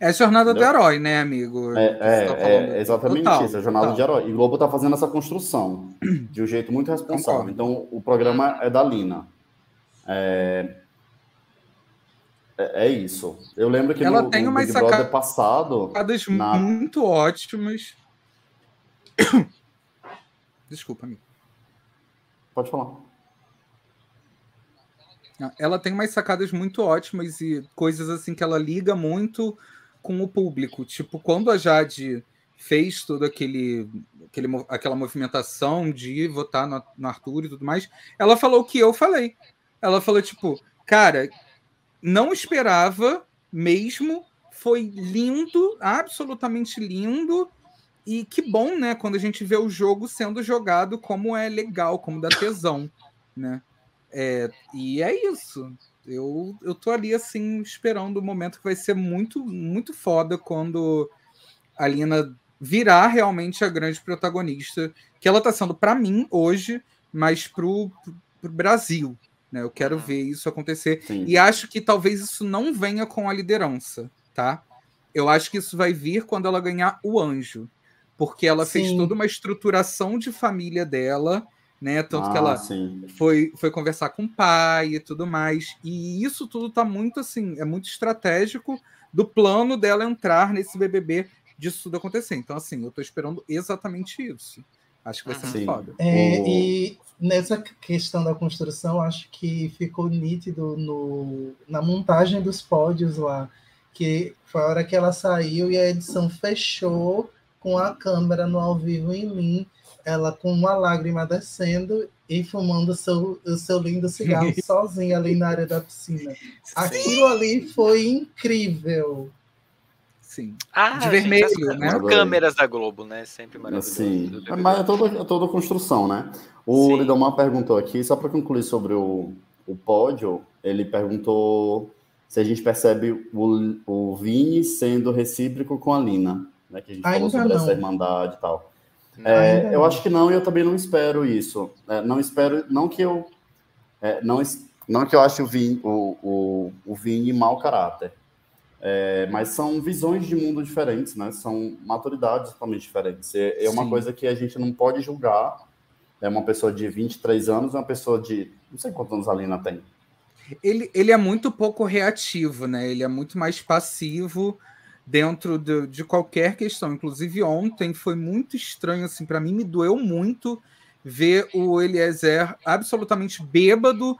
É a jornada Entendeu? do herói, né, amigo? É, é, tá é exatamente total, isso, a jornada total. de herói. E o Globo está fazendo essa construção de um jeito muito responsável. Concordo. Então, o programa é da Lina. É, é, é isso. Eu lembro que Ela no, tem no Big Brother passado... Sacadas na... muito ótimas. Desculpa, amigo. Pode falar. Ela tem umas sacadas muito ótimas e coisas assim que ela liga muito com o público. Tipo, quando a Jade fez toda aquele, aquele, aquela movimentação de votar no, no Arthur e tudo mais, ela falou o que eu falei. Ela falou, tipo, cara, não esperava mesmo, foi lindo, absolutamente lindo. E que bom, né, quando a gente vê o jogo sendo jogado como é legal, como dá tesão, né? É, e é isso. Eu, eu tô ali, assim, esperando o momento que vai ser muito, muito foda quando a Lina virar realmente a grande protagonista, que ela tá sendo para mim hoje, mas pro, pro Brasil. Né? Eu quero uhum. ver isso acontecer. Sim. E acho que talvez isso não venha com a liderança, tá? Eu acho que isso vai vir quando ela ganhar o anjo. Porque ela Sim. fez toda uma estruturação de família dela né? Tanto ah, que ela foi, foi conversar com o pai e tudo mais. E isso tudo tá muito assim, é muito estratégico do plano dela entrar nesse BBB disso tudo acontecer. Então, assim, eu tô esperando exatamente isso. Acho que vai ser muito foda. É, e nessa questão da construção, acho que ficou nítido no, na montagem dos pódios lá, que foi a hora que ela saiu e a edição fechou com a câmera no ao vivo em mim, ela com uma lágrima descendo e fumando o seu, o seu lindo cigarro sozinha ali na área da piscina. Aquilo ali foi incrível. Sim. Ah, de vermelho, gente, né? Câmeras da Globo, né? Sempre maravilhoso. Sim. Mas é toda, é toda construção, né? O Sim. Lidomar perguntou aqui, só para concluir sobre o, o pódio, ele perguntou se a gente percebe o, o Vini sendo recíproco com a Lina, né? Que a gente Ainda falou sobre não. essa irmandade e tal. É, eu acho que não, e eu também não espero isso. É, não espero, não que eu. É, não, não que eu ache o Vini, o, o, o Vini mau caráter. É, mas são visões de mundo diferentes, né? São maturidades totalmente diferentes. É, é uma Sim. coisa que a gente não pode julgar. É uma pessoa de 23 anos uma pessoa de. Não sei quantos anos a Lina tem. Ele, ele é muito pouco reativo, né? Ele é muito mais passivo dentro de, de qualquer questão. Inclusive, ontem foi muito estranho, assim, para mim me doeu muito ver o Eliezer absolutamente bêbado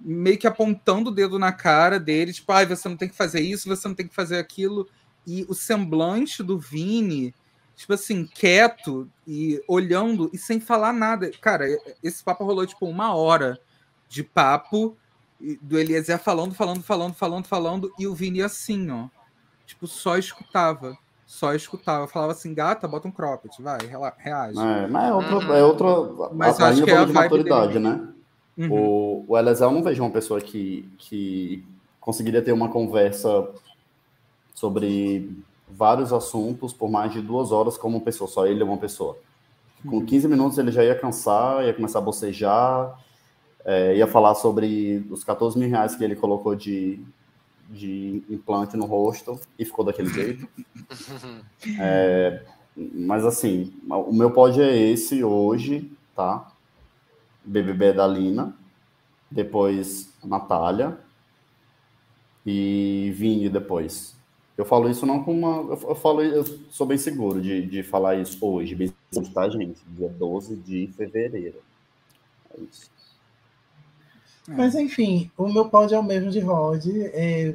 meio que apontando o dedo na cara dele, tipo, ah, você não tem que fazer isso, você não tem que fazer aquilo. E o semblante do Vini, tipo assim, quieto e olhando e sem falar nada. Cara, esse papo rolou tipo uma hora de papo do Eliezer falando, falando, falando, falando, falando, e o Vini assim, ó. Tipo, só escutava. Só escutava. Falava assim, gata, bota um cropped, vai, reage. É, mas é outra, é outra mas a, acho que é a de maturidade, dele. né? Uhum. O, o Eliezer não vejo uma pessoa que, que conseguiria ter uma conversa sobre vários assuntos por mais de duas horas como uma pessoa, só ele é uma pessoa. Com 15 uhum. minutos ele já ia cansar, ia começar a bocejar, é, ia falar sobre os 14 mil reais que ele colocou de, de implante no rosto e ficou daquele jeito. É, mas assim, o meu pódio é esse hoje, tá? BBB da Lina, depois Natália e Vini depois. Eu falo isso não com uma. Eu, falo, eu sou bem seguro de, de falar isso hoje, bem seguro, tá, gente? Dia 12 de fevereiro. É isso. Mas enfim, o meu pódio é o mesmo de Rod. É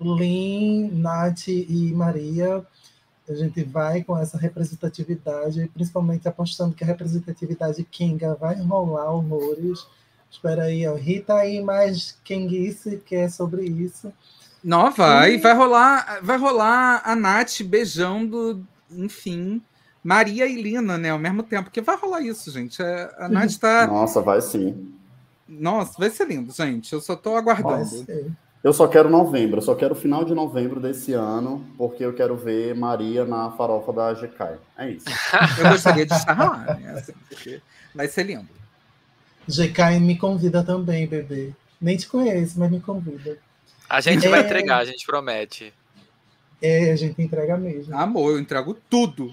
Lin, Nath e Maria a gente vai com essa representatividade, principalmente apostando que a representatividade Kinga vai rolar horrores. Espera aí, ó. Rita aí mais Kenguice, que é sobre isso. Não, vai. E... Vai rolar, vai rolar a Nath beijando, enfim, Maria e Lina, né? Ao mesmo tempo. Porque vai rolar isso, gente. É, a Nath tá. Nossa, vai sim. Nossa, vai ser lindo, gente. Eu só tô aguardando. Eu só quero novembro, eu só quero final de novembro desse ano, porque eu quero ver Maria na farofa da GK. É isso. eu gostaria de estar lá, né? Assim, porque vai ser lindo. GK me convida também, bebê. Nem te conheço, mas me convida. A gente é... vai entregar, a gente promete. É, a gente entrega mesmo. Amor, eu entrego tudo.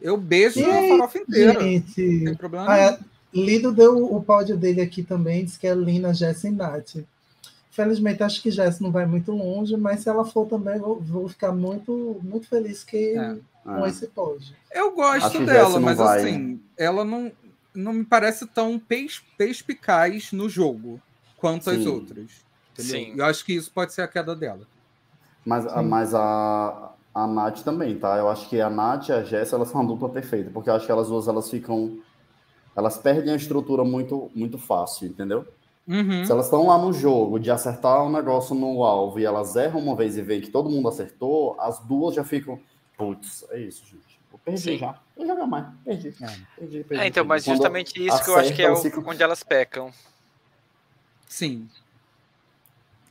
Eu beijo e a farofa inteira. Gente, não tem problema ah, Lido deu o pódio dele aqui também, diz que é Lina, Jess e Nath. Felizmente, acho que Jess não vai muito longe, mas se ela for também, vou, vou ficar muito, muito feliz que é. com é. esse pódio. Eu gosto dela, mas vai. assim, ela não, não me parece tão perspicaz no jogo quanto Sim. as outras. Entendeu? Sim. Eu acho que isso pode ser a queda dela. Mas, a, mas a, a Nath também, tá? Eu acho que a Nath e a Jess, elas são uma dupla perfeita, porque eu acho que elas duas, elas ficam... Elas perdem a estrutura muito, muito fácil, entendeu? Uhum. Se elas estão lá no jogo de acertar um negócio no alvo e elas erram uma vez e veem que todo mundo acertou, as duas já ficam. Putz, é isso, gente. Eu perdi Sim. já. Eu jogar mais. Perdi. É. perdi, perdi é, então, mas Quando justamente isso acerta, que eu acho que é o, onde elas pecam. Sim.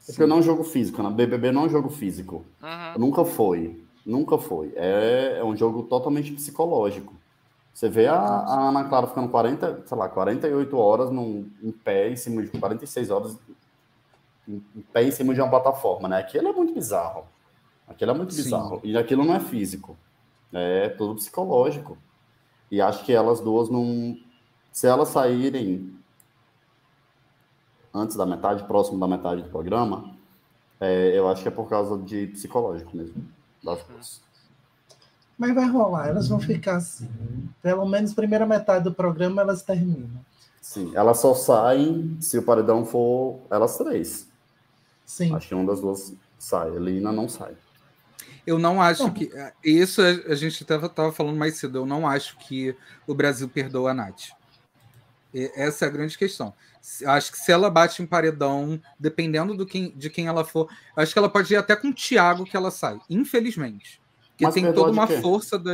É porque eu não jogo físico, na né? BBB não é jogo físico. Uhum. Nunca foi. Nunca foi. É, é um jogo totalmente psicológico. Você vê a, a, Ana Clara ficando 40, sei lá, 48 horas num, em pé, em cima de 46 horas em, em pé em cima de uma plataforma, né? Aquilo é muito bizarro. Aquilo é muito Sim. bizarro. E aquilo não é físico. É tudo psicológico. E acho que elas duas não. Se elas saírem antes da metade, próximo da metade do programa, é, eu acho que é por causa de psicológico mesmo, das coisas. Mas vai rolar, elas vão ficar assim. Pelo menos primeira metade do programa elas terminam. Sim, elas só saem se o paredão for elas três. Sim. Acho que uma das duas sai. A Lina não sai. Eu não acho que. Isso a gente estava falando mais cedo. Eu não acho que o Brasil perdoa a Nath. Essa é a grande questão. Acho que se ela bate em paredão, dependendo do quem, de quem ela for, acho que ela pode ir até com o Thiago que ela sai, infelizmente. Porque Mas tem toda uma força da.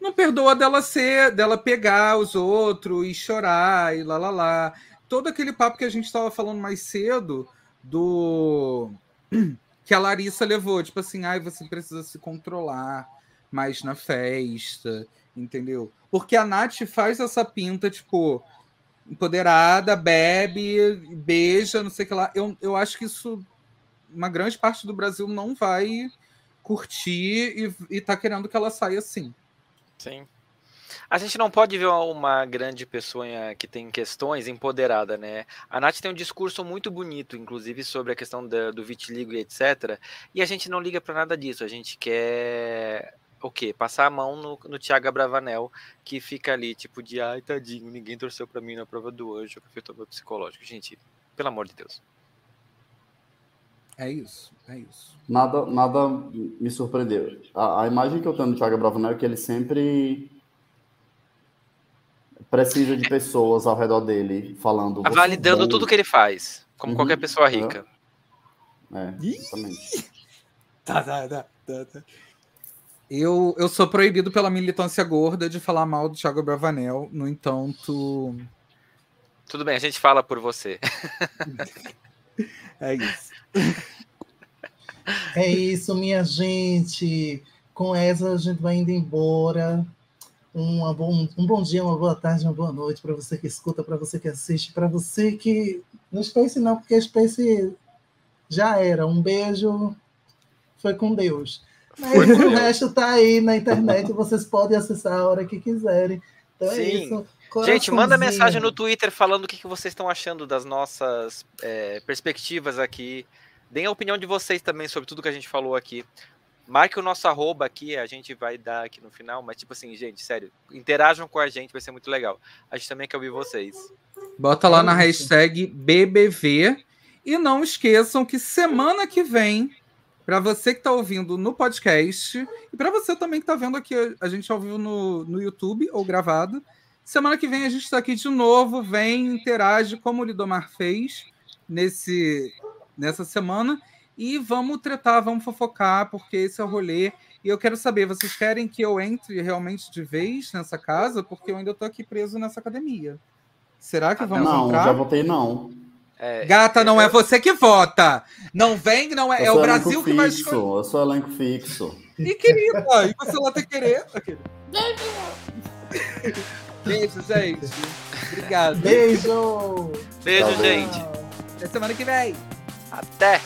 Não perdoa dela ser, dela pegar os outros e chorar e lá lá lá. Todo aquele papo que a gente estava falando mais cedo do que a Larissa levou, tipo assim, ai, você precisa se controlar mais na festa, entendeu? Porque a Nath faz essa pinta, tipo, empoderada, bebe, beija, não sei o que lá. Eu, eu acho que isso, uma grande parte do Brasil não vai curtir e, e tá querendo que ela saia assim. Sim. A gente não pode ver uma grande pessoa que tem questões empoderada, né? A Nath tem um discurso muito bonito, inclusive, sobre a questão da, do vitiligo e etc. E a gente não liga para nada disso. A gente quer o quê? Passar a mão no, no Thiago Bravanel, que fica ali, tipo, de ai, tadinho, ninguém torceu para mim na prova do anjo, que afetou meu psicológico. Gente, pelo amor de Deus. É isso, é isso. Nada, nada me surpreendeu. A, a imagem que eu tenho do Thiago Bravanel é que ele sempre precisa de pessoas ao redor dele falando. Validando bom. tudo que ele faz, como uhum, qualquer pessoa rica. É, exatamente. tá, tá, tá, tá, tá. Eu, eu sou proibido pela militância gorda de falar mal do Thiago Bravanel, no entanto. Tudo bem, a gente fala por você. é isso. É isso, minha gente. Com essa a gente vai indo embora. Um bom, um bom dia, uma boa tarde, uma boa noite para você que escuta, para você que assiste, para você que. Não Space não, porque Space já era. Um beijo. Foi com Deus. Mas o resto está aí na internet, vocês podem acessar a hora que quiserem. Então é Sim. é isso. Gente, manda mensagem no Twitter falando o que, que vocês estão achando das nossas é, perspectivas aqui. Deem a opinião de vocês também sobre tudo que a gente falou aqui. Marque o nosso arroba aqui, a gente vai dar aqui no final, mas tipo assim, gente, sério, interajam com a gente, vai ser muito legal. A gente também quer ouvir vocês. Bota lá na hashtag BBV e não esqueçam que semana que vem, para você que está ouvindo no podcast e para você também que está vendo aqui a gente ao vivo no, no YouTube ou gravado, semana que vem a gente está aqui de novo, vem, interage como o Lidomar fez nesse, nessa semana e vamos tretar, vamos fofocar, porque esse é o rolê. E eu quero saber, vocês querem que eu entre realmente de vez nessa casa? Porque eu ainda estou aqui preso nessa academia. Será que ah, vamos não, entrar? Não, já votei não. É, Gata, não é você que vota. Não vem, não é. É o Brasil que vai escolher. Eu sou elenco fixo. E querida, e você lá tá querendo? Beijo, gente. Obrigado. Beijo. Beijo, gente. Até semana que vem. Até.